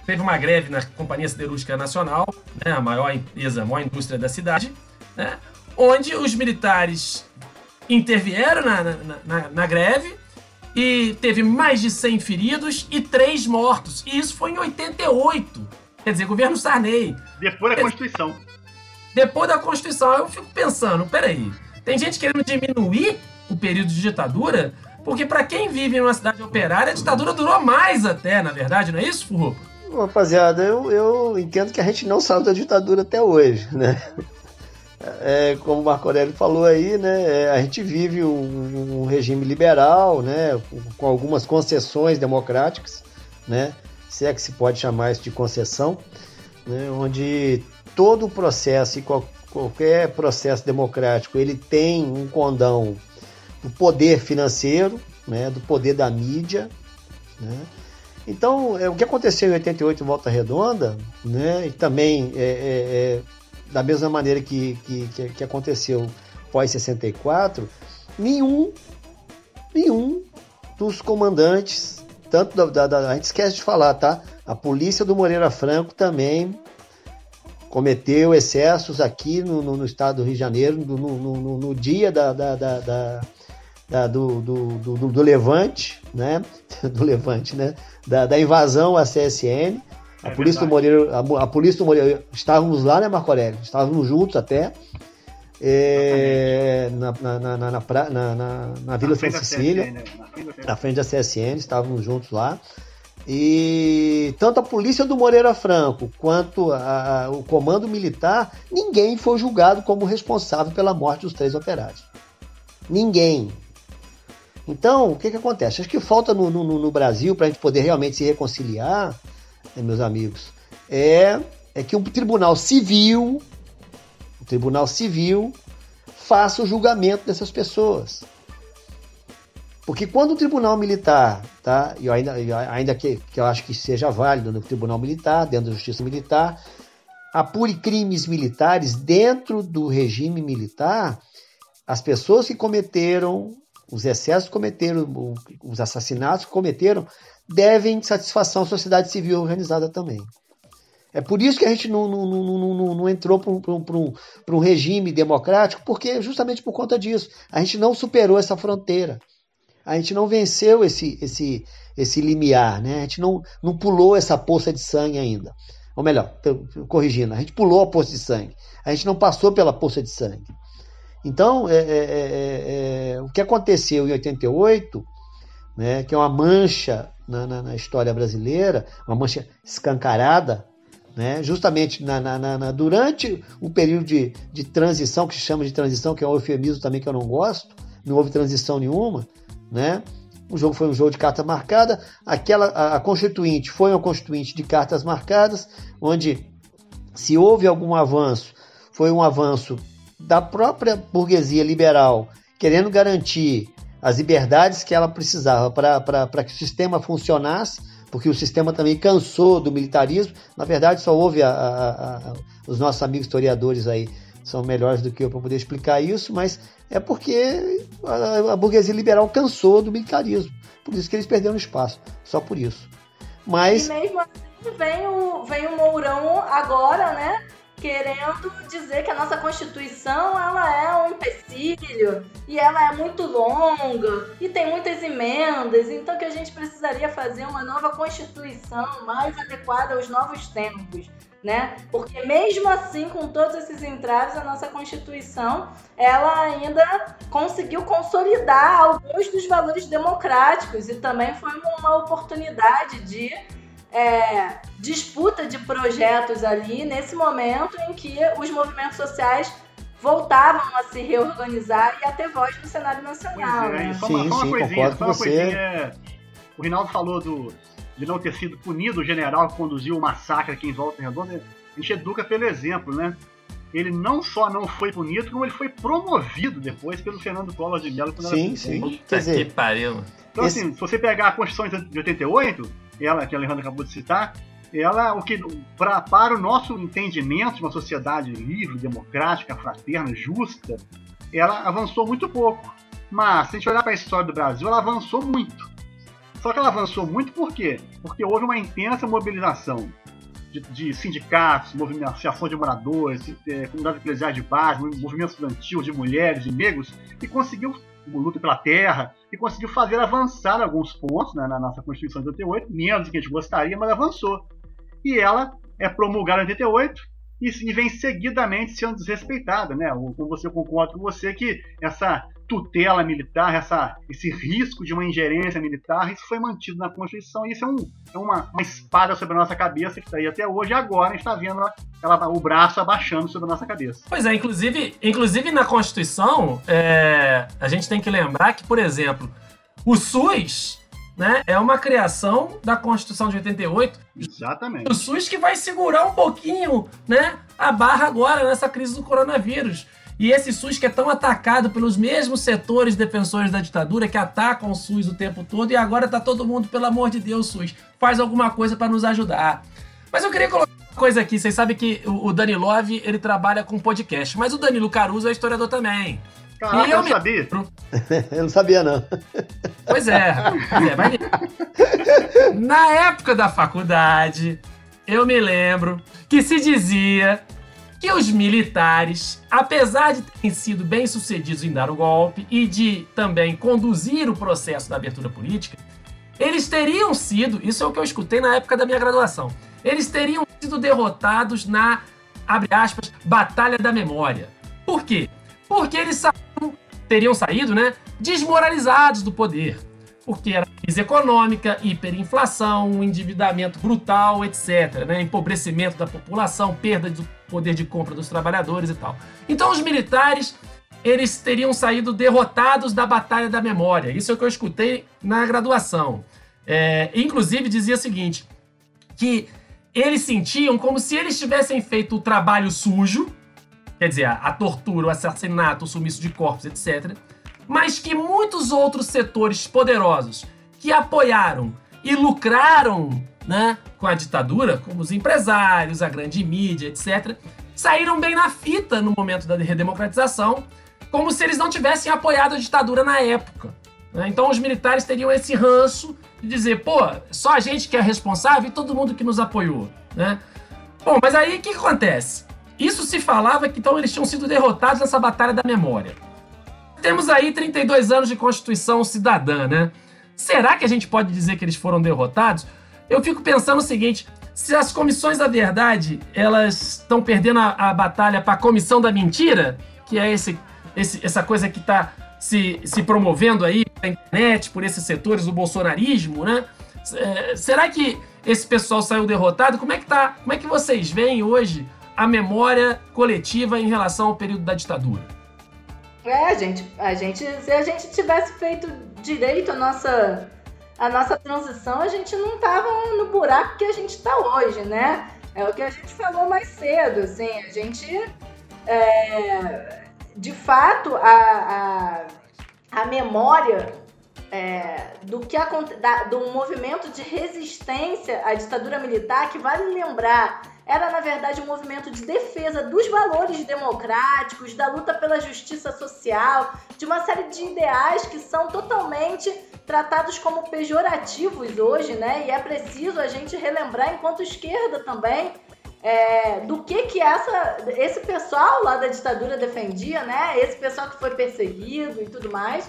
teve uma greve na Companhia Siderúrgica Nacional, né, a maior empresa, a maior indústria da cidade, né, onde os militares intervieram na, na, na, na greve e teve mais de 100 feridos e 3 mortos. E isso foi em 88. Quer dizer, governo Sarney.
Depois da Constituição.
depois da Constituição. Eu fico pensando, peraí, tem gente querendo diminuir o período de ditadura? Porque para quem vive em uma cidade operária, a ditadura durou mais até, na verdade, não é isso, Furro?
Rapaziada, eu, eu entendo que a gente não saiu da ditadura até hoje, né? É, como o Marco Aurélio falou aí, né, é, a gente vive um, um, regime liberal, né, com algumas concessões democráticas, né, se é que se pode chamar isso de concessão, né, onde todo o processo e qual, qualquer processo democrático ele tem um condão do poder financeiro, né, do poder da mídia, né, então, é, o que aconteceu em 88 em Volta Redonda, né, e também é, é, é da mesma maneira que, que, que aconteceu pós-64, nenhum, nenhum dos comandantes, tanto da, da, A gente esquece de falar, tá? A polícia do Moreira Franco também cometeu excessos aqui no, no, no estado do Rio de Janeiro, no, no, no dia da, da, da, da do, do, do, do, Levante, né? Do Levante, né? Da, da invasão à CSN. A, é polícia do Moreira, a, a, polícia do Moreira, estávamos lá, né, Marco Aurélio? Estávamos juntos até. É, na, na, na, na, na, na, Vila Santa Cecília, né? na frente da CSN, estávamos juntos lá. E tanto a polícia do Moreira Franco quanto a, a, o comando militar, ninguém foi julgado como responsável pela morte dos três operários. Ninguém. Então, o que, que acontece? Acho que falta no, no, no Brasil, para a gente poder realmente se reconciliar, né, meus amigos, é, é que um tribunal civil, o um tribunal civil, faça o julgamento dessas pessoas. Porque quando o tribunal militar, tá, e ainda, ainda que, que eu acho que seja válido no tribunal militar, dentro da justiça militar, apure crimes militares dentro do regime militar, as pessoas que cometeram os excessos que cometeram, os assassinatos que cometeram, devem satisfação à sociedade civil organizada também. É por isso que a gente não, não, não, não, entrou para um, um, um, regime democrático, porque justamente por conta disso. A gente não superou essa fronteira. A gente não venceu esse, esse, esse limiar, né? a gente não, não pulou essa poça de sangue ainda. Ou melhor, corrigindo, a gente pulou a poça de sangue. A gente não passou pela poça de sangue. Então, é é, é, é, é, o que aconteceu em 88, né, que é uma mancha na, na, na história brasileira, uma mancha escancarada, né, justamente na, na, durante o período de, de transição, que se chama de transição, que é um eufemismo também que eu não gosto, não houve transição nenhuma, né? O jogo foi um jogo de carta marcada. Aquela a, a constituinte foi uma constituinte de cartas marcadas, onde se houve algum avanço, foi um avanço da própria burguesia liberal querendo garantir as liberdades que ela precisava para que o sistema funcionasse, porque o sistema também cansou do militarismo. Na verdade, só houve a, a, a, os nossos amigos historiadores aí são melhores do que eu para poder explicar isso, mas é porque a, burguesia liberal cansou do militarismo. Por isso que eles perderam espaço, só por isso. Mas
e mesmo assim vem o, vem o Mourão agora, né? Querendo dizer que a nossa Constituição ela é um empecilho e ela é muito longa e tem muitas emendas, então que a gente precisaria fazer uma nova Constituição mais adequada aos novos tempos. Né? Porque mesmo assim, com todos esses entraves, a nossa Constituição, ela ainda conseguiu consolidar alguns dos valores democráticos e também foi uma oportunidade de é, disputa de projetos ali nesse momento em que os movimentos sociais voltavam a se reorganizar e a ter voz no cenário nacional.
É, né? só uma, sim, só uma sim, coisinha, só uma você. coisinha. O Rinaldo falou do, de não ter sido punido o general que conduziu o massacre aqui em Volta Redonda. A gente educa pelo exemplo, né? Ele não só não foi punido, como ele foi promovido depois pelo Fernando Collor de Mello.
Sim, sim.
Quer dizer, que pariu.
Então, esse... assim, se você pegar a Constituição de 88, ela que a Alejandra acabou de citar, ela o que pra, para o nosso entendimento de uma sociedade livre, democrática, fraterna, justa, ela avançou muito pouco. Mas se a gente olhar para a história do Brasil, ela avançou muito. Só que ela avançou muito por quê? Porque houve uma intensa mobilização de, de sindicatos, associação de moradores, de, comunidades eclesiais de base, movimento estudantil de mulheres, de negros, que conseguiu luta pela terra, e conseguiu fazer avançar alguns pontos né, na nossa Constituição de 88, menos do que a gente gostaria, mas avançou. E ela é promulgada em 88, e, vem seguidamente sendo desrespeitada, né? Como você concorda com você que essa tutela militar, essa, esse risco de uma ingerência militar, isso foi mantido na Constituição e isso é, um, é uma, uma, espada sobre a nossa cabeça que está aí até hoje e agora a gente está vendo ela, o braço abaixando sobre a nossa cabeça.
Pois é, inclusive, inclusive na Constituição, é, a gente tem que lembrar que, por exemplo, o SUS né, é uma criação da Constituição de 88.
Exatamente.
O SUS que vai segurar um pouquinho né, a barra agora nessa crise do coronavírus. E esse SUS que é tão atacado pelos mesmos setores defensores da ditadura que atacam o SUS o tempo todo e agora tá todo mundo, pelo amor de Deus, SUS, faz alguma coisa para nos ajudar. Mas eu queria colocar uma coisa aqui, vocês sabem que o Dani Love, ele trabalha com podcast, mas o Danilo Caruso é historiador também.
Caraca, eu, eu sabia.
eu não sabia, não.
Pois é. é mas... Na época da faculdade, eu me lembro que se dizia que os militares, apesar de terem sido bem-sucedidos em dar o golpe e de também conduzir o processo da abertura política, eles teriam sido, isso é o que eu escutei na época da minha graduação, eles teriam sido derrotados na, abre aspas, Batalha da Memória. Por quê? Porque eles teriam saído, né, desmoralizados do poder. Porque era crise econômica, hiperinflação, endividamento brutal, etc. Né? Empobrecimento da população, perda do poder de compra dos trabalhadores e tal. Então os militares eles teriam saído derrotados da Batalha da Memória. Isso é o que eu escutei na graduação. É, inclusive dizia o seguinte, que eles sentiam como se eles tivessem feito o trabalho sujo, quer dizer, a tortura, o assassinato, o sumiço de corpos, etc., mas que muitos outros setores poderosos que apoiaram e lucraram né, com a ditadura, como os empresários, a grande mídia, etc., saíram bem na fita no momento da redemocratização, como se eles não tivessem apoiado a ditadura na época. Né? Então os militares teriam esse ranço de dizer, pô, só a gente que é responsável e todo mundo que nos apoiou. Né? Bom, mas aí o que, que acontece? Isso se falava que então eles tinham sido derrotados nessa batalha da memória. Temos aí 32 anos de Constituição Cidadã, né? Será que a gente pode dizer que eles foram derrotados? Eu fico pensando o seguinte: se as comissões da verdade elas estão perdendo a, a batalha para a comissão da mentira, que é esse, esse essa coisa que está se, se promovendo aí na internet por esses setores do bolsonarismo, né? É, será que esse pessoal saiu derrotado? Como é que tá? Como é que vocês veem hoje a memória coletiva em relação ao período da ditadura?
É, a gente, a gente, se a gente tivesse feito direito a nossa a nossa transição, a gente não tava no buraco que a gente está hoje, né? É o que a gente falou mais cedo, assim, a gente, é, de fato, a, a, a memória é, do que da, do movimento de resistência à ditadura militar, que vale lembrar, era na verdade um movimento de defesa dos valores democráticos, da luta pela justiça social, de uma série de ideais que são totalmente tratados como pejorativos hoje, né? E é preciso a gente relembrar enquanto esquerda também é, do que que essa, esse pessoal lá da ditadura defendia, né? Esse pessoal que foi perseguido e tudo mais.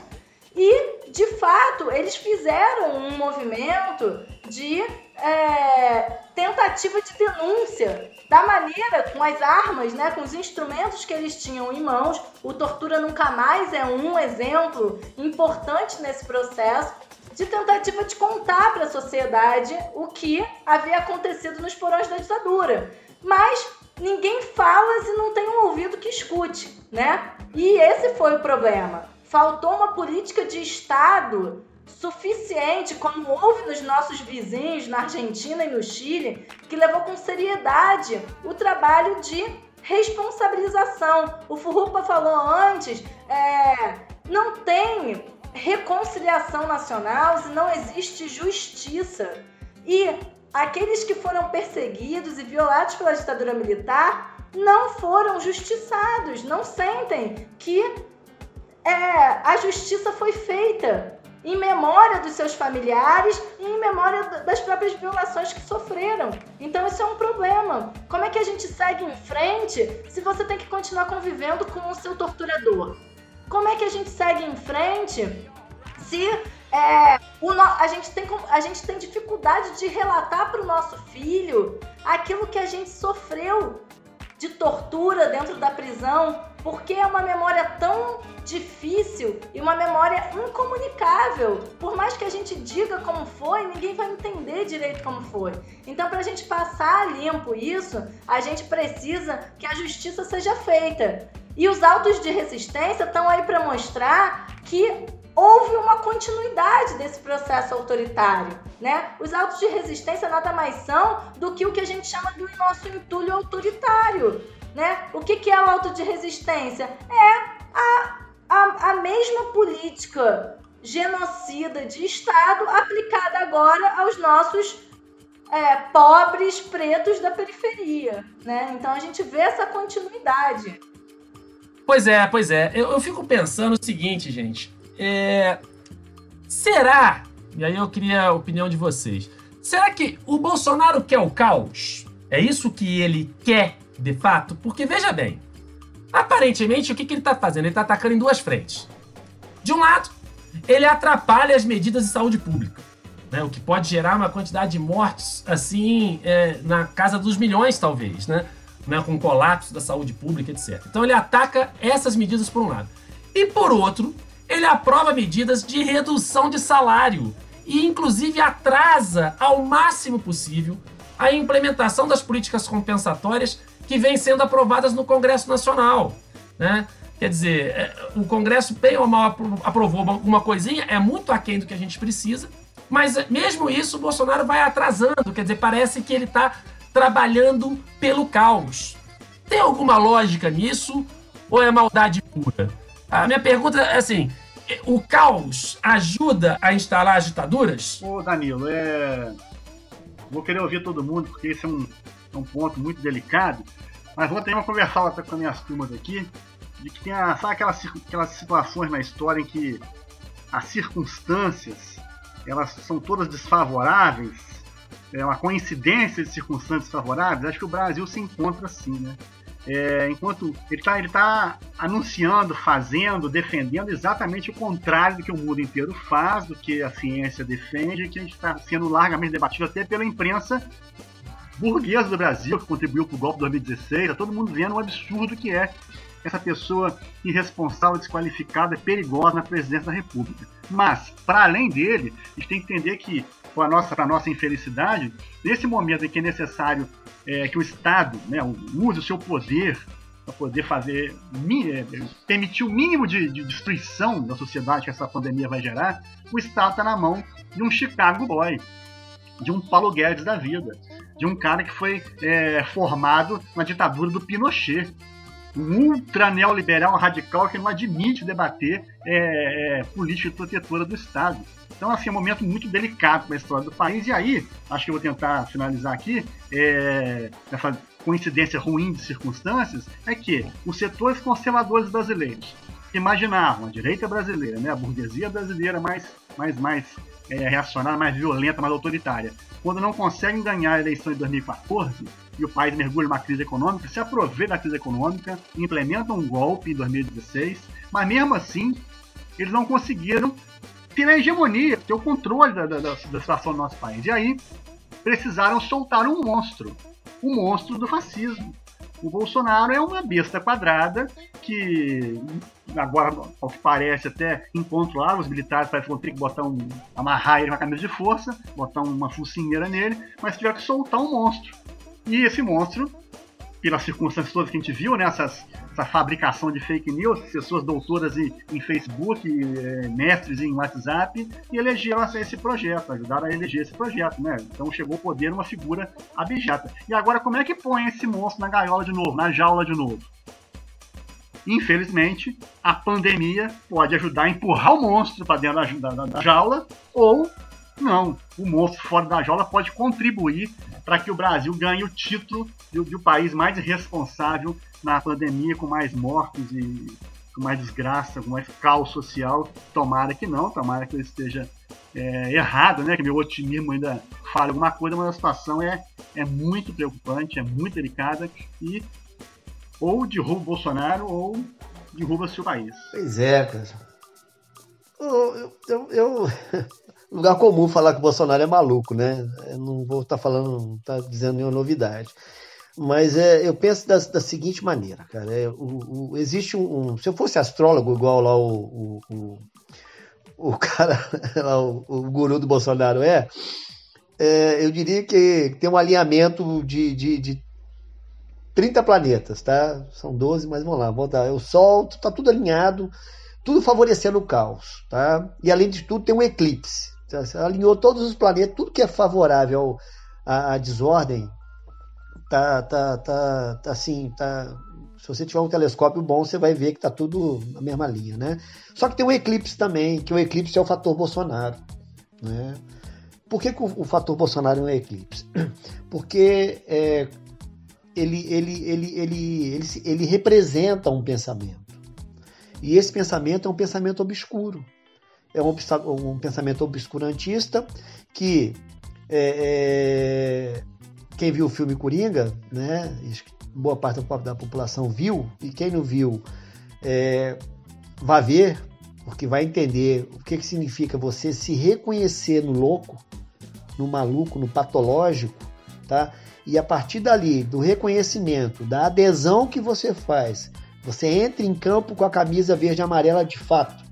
E, de fato, eles fizeram um movimento de é, tentativa de denúncia da maneira, com as armas, né, com os instrumentos que eles tinham em mãos. O Tortura Nunca Mais é um exemplo importante nesse processo de tentativa de contar para a sociedade o que havia acontecido nos porões da ditadura. Mas ninguém fala se não tem um ouvido que escute, né? E esse foi o problema. Faltou uma política de Estado suficiente, como houve nos nossos vizinhos, na Argentina e no Chile, que levou com seriedade o trabalho de responsabilização. O Furrupa falou antes, é, não tem reconciliação nacional se não existe justiça. E aqueles que foram perseguidos e violados pela ditadura militar não foram justiçados, não sentem que é, a justiça foi feita em memória dos seus familiares e em memória das próprias violações que sofreram. Então isso é um problema. Como é que a gente segue em frente se você tem que continuar convivendo com o seu torturador? Como é que a gente segue em frente se é, o a, gente tem, a gente tem dificuldade de relatar para o nosso filho aquilo que a gente sofreu de tortura dentro da prisão, porque é uma memória tão difícil e uma memória incomunicável. Por mais que a gente diga como foi, ninguém vai entender direito como foi. Então, para a gente passar limpo isso, a gente precisa que a justiça seja feita. E os autos de resistência estão aí para mostrar que houve uma continuidade desse processo autoritário. Né? Os autos de resistência nada mais são do que o que a gente chama do nosso entulho autoritário. Né? O que, que é o auto de resistência? É a, a, a mesma política genocida de Estado aplicada agora aos nossos é, pobres pretos da periferia. Né? Então a gente vê essa continuidade.
Pois é, pois é. Eu, eu fico pensando o seguinte, gente. É, será, e aí eu queria a opinião de vocês, será que o Bolsonaro quer o caos? É isso que ele quer, de fato? Porque veja bem, aparentemente o que, que ele está fazendo? Ele está atacando em duas frentes. De um lado, ele atrapalha as medidas de saúde pública. Né, o que pode gerar uma quantidade de mortes assim é, na casa dos milhões, talvez, né? né? Com colapso da saúde pública, etc. Então ele ataca essas medidas por um lado. E por outro, ele aprova medidas de redução de salário e, inclusive, atrasa ao máximo possível a implementação das políticas compensatórias que vêm sendo aprovadas no Congresso Nacional. Né? Quer dizer, é, o Congresso, bem ou mal, aprovou alguma coisinha, é muito aquém do que a gente precisa, mas mesmo isso o Bolsonaro vai atrasando, quer dizer, parece que ele está trabalhando pelo caos. Tem alguma lógica nisso ou é maldade pura? A minha pergunta é assim: o caos ajuda a instalar as ditaduras?
Ô, Danilo, é. Vou querer ouvir todo mundo, porque esse é um, é um ponto muito delicado. Mas vou ter uma conversar até com as minhas turmas aqui, de que tem a, sabe aquelas, aquelas situações na história em que as circunstâncias elas são todas desfavoráveis, é uma coincidência de circunstâncias favoráveis. Acho que o Brasil se encontra assim, né? É, enquanto ele está ele tá anunciando, fazendo, defendendo exatamente o contrário do que o mundo inteiro faz, do que a ciência defende, que a gente está sendo largamente debatido até pela imprensa burguesa do Brasil, que contribuiu para o golpe de 2016, está todo mundo vendo o absurdo que é essa pessoa irresponsável, desqualificada, perigosa na presidência da República. Mas, para além dele, a gente tem que entender que para nossa, nossa infelicidade, nesse momento em que é necessário é, que o Estado né, use o seu poder para poder fazer, é, permitir o mínimo de, de, destruição da sociedade que essa pandemia vai gerar, o Estado está na mão de um Chicago Boy, de um Paulo Guedes da vida, de um cara que foi é, formado na ditadura do Pinochet, ultra neoliberal radical que não admite debater é, é, política protetora do Estado. Então, assim, é um momento muito delicado para a história do país. E aí, acho que eu vou tentar finalizar aqui, é, essa coincidência ruim de circunstâncias, é que os setores conservadores brasileiros imaginavam a direita brasileira, né, a burguesia brasileira mais, mais, mais é, reacionária, mais violenta, mais autoritária, quando não conseguem ganhar a eleição de 2014 e o país mergulha numa crise econômica, se aproveita da crise econômica, implementam um golpe em 2016, mas mesmo assim eles não conseguiram ter a hegemonia, ter o controle da, da, da, situação do nosso país. E aí precisaram soltar um monstro, o monstro do fascismo. O Bolsonaro é uma besta quadrada que agora, ao que parece, até incontrolável. Os militares parecem que ter que botar um. amarrar ele uma camisa de força, botar uma focinheira nele, mas tiver que soltar um monstro. E esse monstro pelas circunstâncias todas que a gente viu, né, essas, essa fabricação de fake news, pessoas doutoras em, em Facebook, é, mestres em WhatsApp, e elegeram esse projeto, ajudaram a eleger esse projeto, né? Então chegou ao poder uma figura abjeta. E agora como é que põe esse monstro na gaiola de novo, na jaula de novo? Infelizmente, a pandemia pode ajudar a empurrar o monstro para dentro da, da, da jaula, ou não, o monstro fora da jaula pode contribuir para que o Brasil ganhe o título de, de o país mais responsável na pandemia, com mais mortos e com mais desgraça, com mais caos social. Tomara que não, tomara que eu esteja é, errado, né? Que meu otimismo ainda fale alguma coisa, mas a situação é, é muito preocupante, é muito delicada e ou derruba o Bolsonaro ou derruba-se o país.
Pois é, cara. Eu, eu, eu, lugar comum falar que o Bolsonaro é maluco, né? Eu não vou estar tá falando, tá dizendo nenhuma novidade. Mas é, eu penso da, da seguinte maneira, cara. É, o, o, existe um, um, Se eu fosse astrólogo, igual lá o, o, o cara, lá, o, o guru do Bolsonaro é, é, eu diria que tem um alinhamento de, de, de 30 planetas, tá? São 12, mas vamos lá, vamos dar. O Sol tá tudo alinhado, tudo favorecendo o caos, tá? E além de tudo, tem um eclipse. Alinhou todos os planetas, tudo que é favorável à, à desordem, tá, tá, tá, tá assim, tá. Se você tiver um telescópio bom, você vai ver que tá tudo na mesma linha, né? Só que tem um eclipse também, que o eclipse é o fator Bolsonaro, né? Por que, que o, o, fator Bolsonaro é um eclipse? Porque é, ele, ele, ele, ele, ele, ele representa um pensamento. E esse pensamento é um pensamento obscuro. É um, um pensamento obscurantista que é, é, quem viu o filme Coringa, né, boa parte da população viu, e quem não viu, é, vai ver, porque vai entender o que, que significa você se reconhecer no louco, no maluco, no patológico, tá? E a partir dali, do reconhecimento, da adesão que você faz, você entra em campo com a camisa verde e amarela de fato.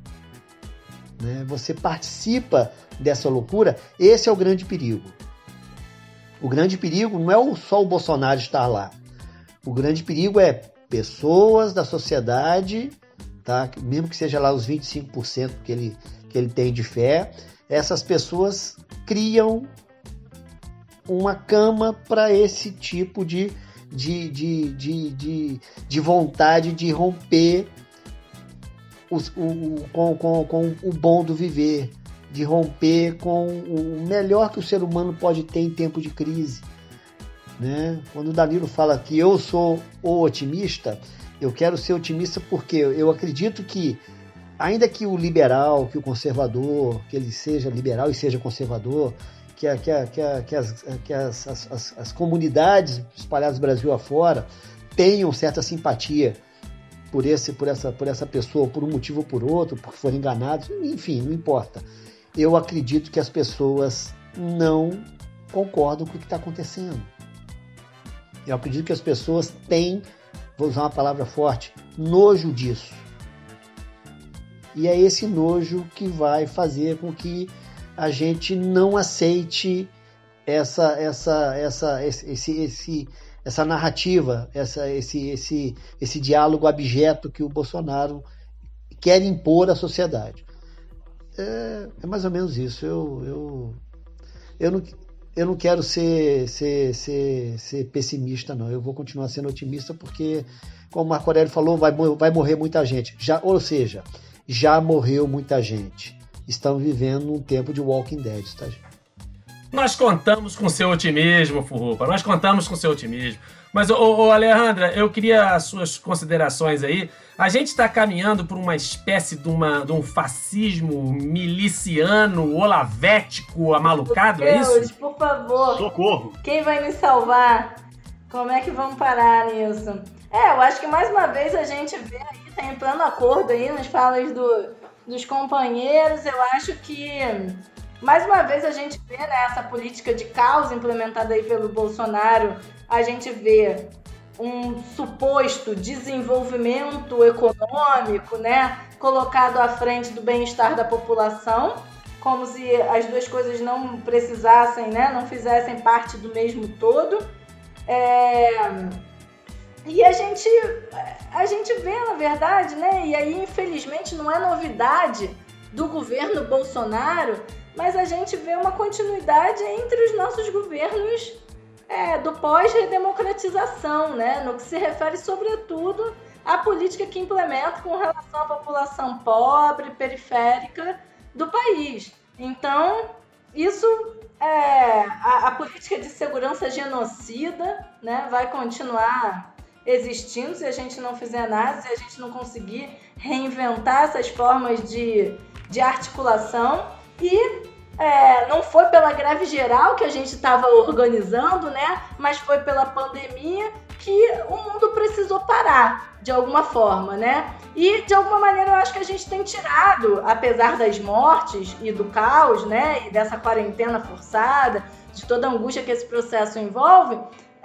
Né? Você participa dessa loucura, esse é o grande perigo. O grande perigo não é só o Bolsonaro estar lá. O grande perigo é pessoas da sociedade, tá? mesmo que seja lá os 25% que ele, que ele tem de fé, essas pessoas criam uma cama para esse tipo de, de, de, de, de, de vontade de romper os, o, com, com, com o bom do viver, de romper com o melhor que o ser humano pode ter em tempo de crise. Né? Quando o Danilo fala que eu sou o otimista, eu quero ser otimista porque eu acredito que, ainda que o liberal, que o conservador, que ele seja liberal e seja conservador, que, a, que, a, que, a, que, as, que as, as, as, comunidades espalhadas no Brasil afora tenham certa simpatia por, esse, por, essa, por essa pessoa, por um motivo ou por outro, porque foram enganados, enfim, não importa. Eu acredito que as pessoas não concordam com o que está acontecendo. Eu acredito que as pessoas têm, vou usar uma palavra forte, nojo disso. E é esse nojo que vai fazer com que a gente não aceite essa essa essa esse, esse essa narrativa, essa, esse, esse, esse diálogo abjeto que o Bolsonaro quer impor à sociedade. É, é mais ou menos isso. Eu, eu, eu, não, eu não quero ser, ser, ser, ser pessimista, não. Eu vou continuar sendo otimista porque, como o Marco Aurélio falou, vai, vai morrer muita gente. Já, ou seja, já morreu muita gente estamos vivendo um tempo de Walking Dead, tá, gente?
Nós contamos com seu otimismo, Furrupa. Nós contamos com seu otimismo. Mas, ô, ô Alejandra, eu queria as suas considerações aí. A gente está caminhando por uma espécie de, uma, de um fascismo miliciano, olavético, amalucado,
Deus,
é isso?
por favor.
Socorro.
Quem vai nos salvar? Como é que vamos parar nisso? É, eu acho que mais uma vez a gente vê aí, tá em plano acordo aí nas falas do, dos companheiros. Eu acho que, mais uma vez, a gente vê né, essa política de caos implementada aí pelo Bolsonaro, a gente vê um suposto desenvolvimento econômico, né, colocado à frente do bem-estar da população, como se as duas coisas não precisassem, né, não fizessem parte do mesmo todo. É... E a gente, a gente vê, na verdade, né? E aí, infelizmente, não é novidade do governo Bolsonaro, mas a gente vê uma continuidade entre os nossos governos é, do pós-redemocratização, né? No que se refere, sobretudo, à política que implementa com relação à população pobre, periférica do país. Então, isso é a, a política de segurança genocida, né? Vai continuar existindo se a gente não fizer nada, se a gente não conseguir reinventar essas formas de, de articulação. E é, não foi pela greve geral que a gente estava organizando, né? Mas foi pela pandemia que o mundo precisou parar de alguma forma, né? E de alguma maneira eu acho que a gente tem tirado, apesar das mortes e do caos, né? E dessa quarentena forçada, de toda a angústia que esse processo envolve,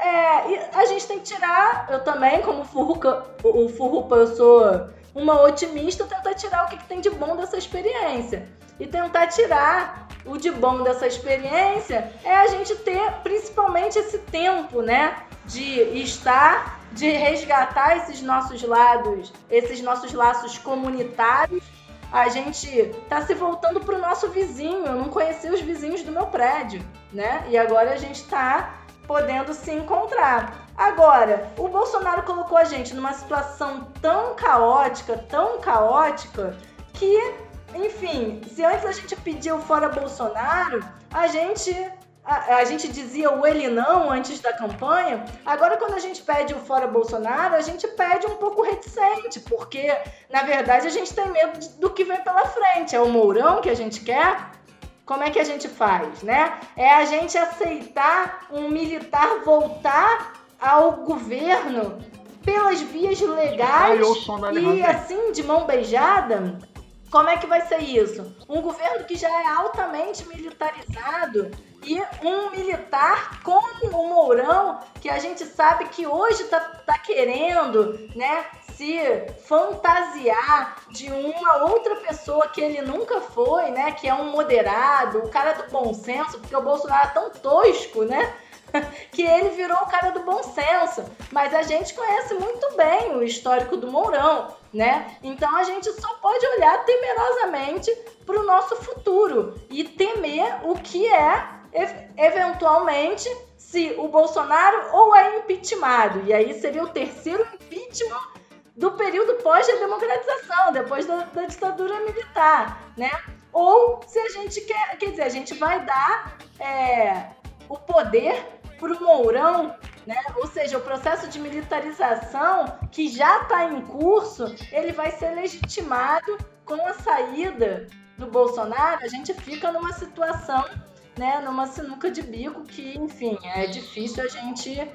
É, a gente tem que tirar, eu também, como Furruca, o Furrupa, eu sou uma otimista, tentar tirar o que, que tem de bom dessa experiência. E tentar tirar o de bom dessa experiência é a gente ter principalmente esse tempo, né? De estar, de resgatar esses nossos lados, esses nossos laços comunitários. A gente tá se voltando pro nosso vizinho. Eu não conhecia os vizinhos do meu prédio, né? E agora a gente tá podendo se encontrar. Agora, o Bolsonaro colocou a gente numa situação tão caótica, tão caótica, que, enfim, se antes a gente pediu fora Bolsonaro, a gente a, a, gente dizia o ele não antes da campanha, agora quando a gente pede o fora Bolsonaro, a gente pede um pouco reticente, porque na verdade a gente tem medo do que vem pela frente. É o Mourão que a gente quer? Como é que a gente faz, né? É a gente aceitar um militar voltar ao governo pelas vias legais e assim de mão beijada? Como é que vai ser isso? Um governo que já é altamente militarizado e um militar como o Mourão, que a gente sabe que hoje tá, tá querendo, né, se fantasiar de uma outra pessoa que ele nunca foi, né? Que é um moderado, o cara do bom senso, porque o Bolsonaro é tão tosco, né? que ele virou o cara do bom senso. Mas a gente conhece muito bem o histórico do Mourão, né? Então a gente só pode olhar temerosamente para o nosso futuro e temer o que é, eventualmente, se o Bolsonaro ou é impeachmentado. E aí seria o terceiro impeachment do período pós-democratização, depois da, da, ditadura militar, né? Ou se a gente quer, quer dizer, a gente vai dar é, o poder para o Mourão, né? Ou seja, o processo de militarização que já está em curso, ele vai ser legitimado com a saída do Bolsonaro. A gente fica numa situação, né? Numa sinuca de bico que, enfim, é difícil a gente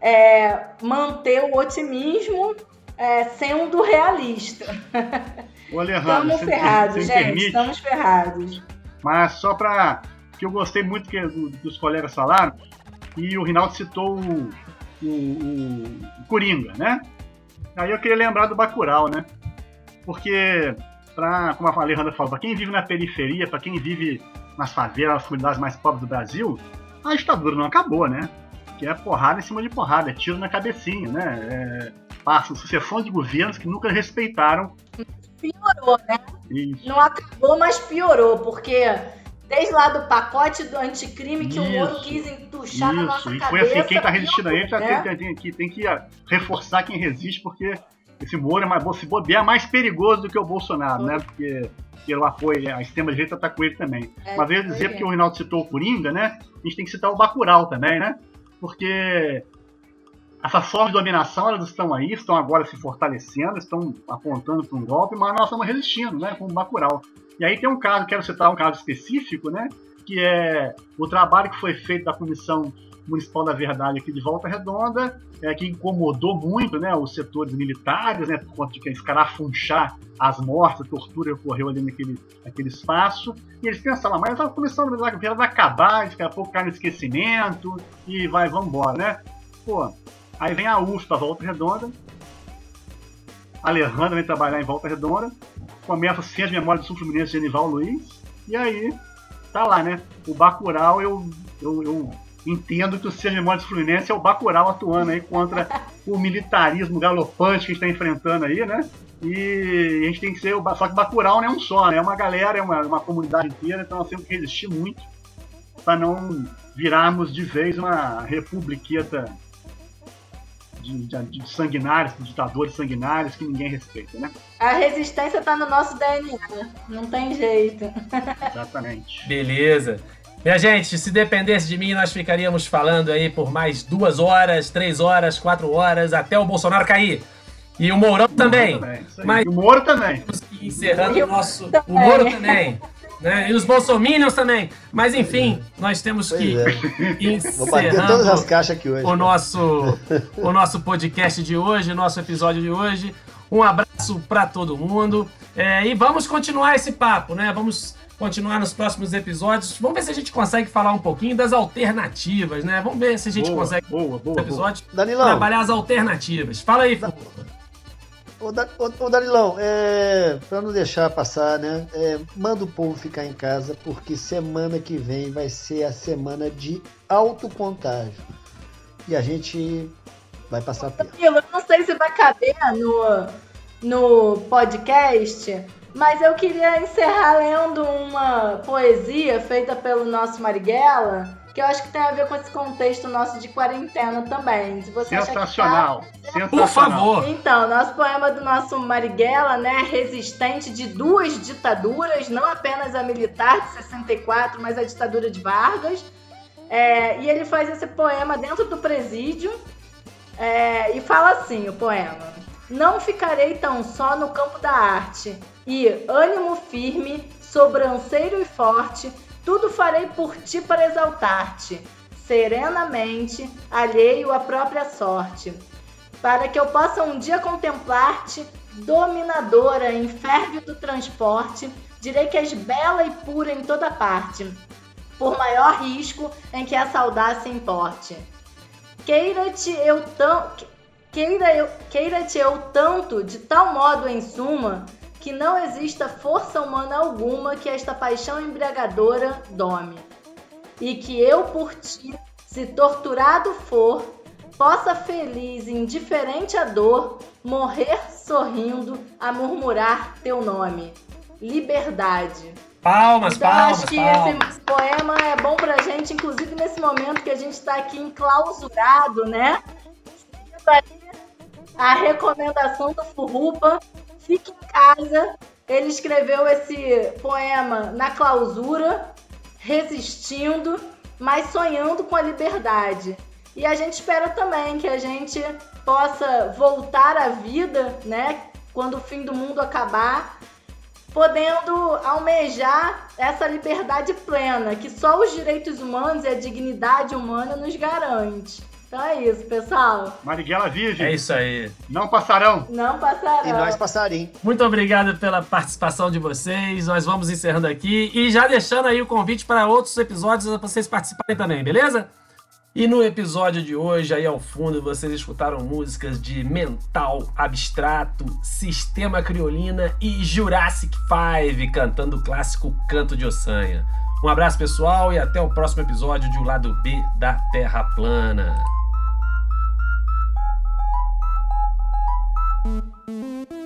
é, manter o otimismo é, sendo realista. Estamos ferrados, gente. Permite, estamos ferrados.
Mas só para que eu gostei muito que, do, que os colegas falaram, e o Rinaldo citou o, o, o, Coringa, né? Aí eu queria lembrar do Bacurau, né? Porque, pra, como a Alejandra falou, para quem vive na periferia, para quem vive nas favelas, nas comunidades mais pobres do Brasil, a ditadura não acabou, né? Que é porrada em cima de porrada, é tiro na cabecinha, né? É, passa sucessão de governos que nunca respeitaram.
Piorou, né? Isso. Não acabou, mas piorou, porque desde lá do pacote do anticrime que isso, o Moro quis entuchar isso. na nossa e foi
assim, quem tá resistindo a ele né? tem, tem, tem, tem, que reforçar quem resiste, porque esse Moro é mais, se bobear, é mais perigoso do que o Bolsonaro, né? Porque pelo apoio, a extrema-direita tá com ele também. É, Mas eu ia dizer, porque o Rinaldo citou o Coringa, né? A gente tem que citar o Bacurau também, né? Porque essas formas de dominação elas estão aí, estão agora se fortalecendo, estão apontando para um golpe, mas nós estamos resistindo, né, como Bacurau. E aí tem um caso, quero citar um caso específico, né, que é o trabalho que foi feito da Comissão Municipal da Verdade aqui de Volta Redonda, é, que incomodou muito né, os setores militares, né, por conta de que escarafunchar as mortes, a tortura que ocorreu ali naquele, naquele espaço. E eles pensaram, mas a Comissão da Verdade vai acabar, daqui a pouco cai no esquecimento e vai, vamos embora, né? Pô, Aí vem a USP Volta Redonda. A Alejandra vem trabalhar em Volta Redonda. Começa sem as memórias do Sul Fluminense de Genival Luiz. E aí, tá lá, né? O Bacurau, eu, eu, eu entendo que o Ciência Memórias do Fluminense é o Bacurau atuando aí contra o militarismo galopante que a gente está enfrentando aí, né? E a gente tem que ser. Só que Bacurau não é um só, né? É uma galera, é uma, uma comunidade inteira, então nós temos que resistir muito para não virarmos de vez uma republiqueta de, de, de sanguinários, de ditadores sanguinários que ninguém respeita, né?
A resistência tá no nosso DNA, não tem jeito.
Exatamente.
Beleza. Minha gente, se dependesse de mim, nós ficaríamos falando aí por mais duas horas, três horas, quatro horas, até o Bolsonaro cair. E o Mourão também. também
Mas... O Moro também.
Encerrando o nosso. O Moro também. Né? E os bolsominions também. Mas enfim, nós temos pois que é. bater
todas as caixas aqui hoje.
O nosso, o nosso podcast de hoje, nosso episódio de hoje. Um abraço para todo mundo. É, e vamos continuar esse papo, né? Vamos continuar nos próximos episódios. Vamos ver se a gente consegue falar um pouquinho das alternativas, né? Vamos ver se a gente
Boa,
consegue
boa, boa,
episódio
Danilão.
trabalhar as alternativas. Fala aí, Furrupa.
Ô, Da- Danilão, é, não deixar passar, né? é, manda o povo ficar em casa, porque semana que vem vai ser a semana de autocontágio. E a gente vai passar perto.
Danilo, eu não sei se vai caber no, no podcast, mas eu queria encerrar lendo uma poesia feita pelo nosso Marighella, que eu acho que tem a ver com esse contexto nosso de quarentena também. Se você que tá-
Sensacional. Sensacional.
Por favor.
Então, nosso poema do nosso Marighella, né, resistente de duas ditaduras, não apenas a militar de 64, mas a ditadura de Vargas. É, e ele faz esse poema dentro do presídio é, e fala assim, o poema. Não ficarei tão só no campo da arte e, ânimo firme, sobranceiro e forte, tudo farei por ti para exaltar-te, serenamente, alheio à própria sorte para que eu possa um dia contemplar-te, dominadora em férvio do transporte, direi que és bela e pura em toda parte, por maior risco em que essa audácia importe. Queira-te eu tão queira eu queira-te eu tanto de tal modo em suma que não exista força humana alguma que esta paixão embriagadora dome, e que eu por ti, se torturado for, possa feliz, indiferente à dor, morrer sorrindo a murmurar teu nome. Liberdade.
Palmas,
então,
palmas,
acho que
palmas.
esse poema é bom pra gente, inclusive nesse momento que a gente está aqui enclausurado, né? A recomendação do Furrupa, fique em casa. Ele escreveu esse poema na clausura, resistindo, mas sonhando com a liberdade. E a gente espera também que a gente possa voltar à vida, né? Quando o fim do mundo acabar, podendo almejar essa liberdade plena que só os direitos humanos e a dignidade humana nos garante. Então é isso, pessoal.
Marighella Virgem,
É isso aí.
não passarão.
Não passarão.
E nós passarinho.
Muito obrigado pela participação de vocês. Nós vamos encerrando aqui e já deixando aí o convite para outros episódios para vocês participarem também, beleza? E no episódio de hoje, aí ao fundo, vocês escutaram músicas de Mental Abstrato, Sistema Criolina e Jurassic Five cantando o clássico Canto de Ossanha. Um abraço pessoal e até o próximo episódio de O Lado B da Terra Plana. うん。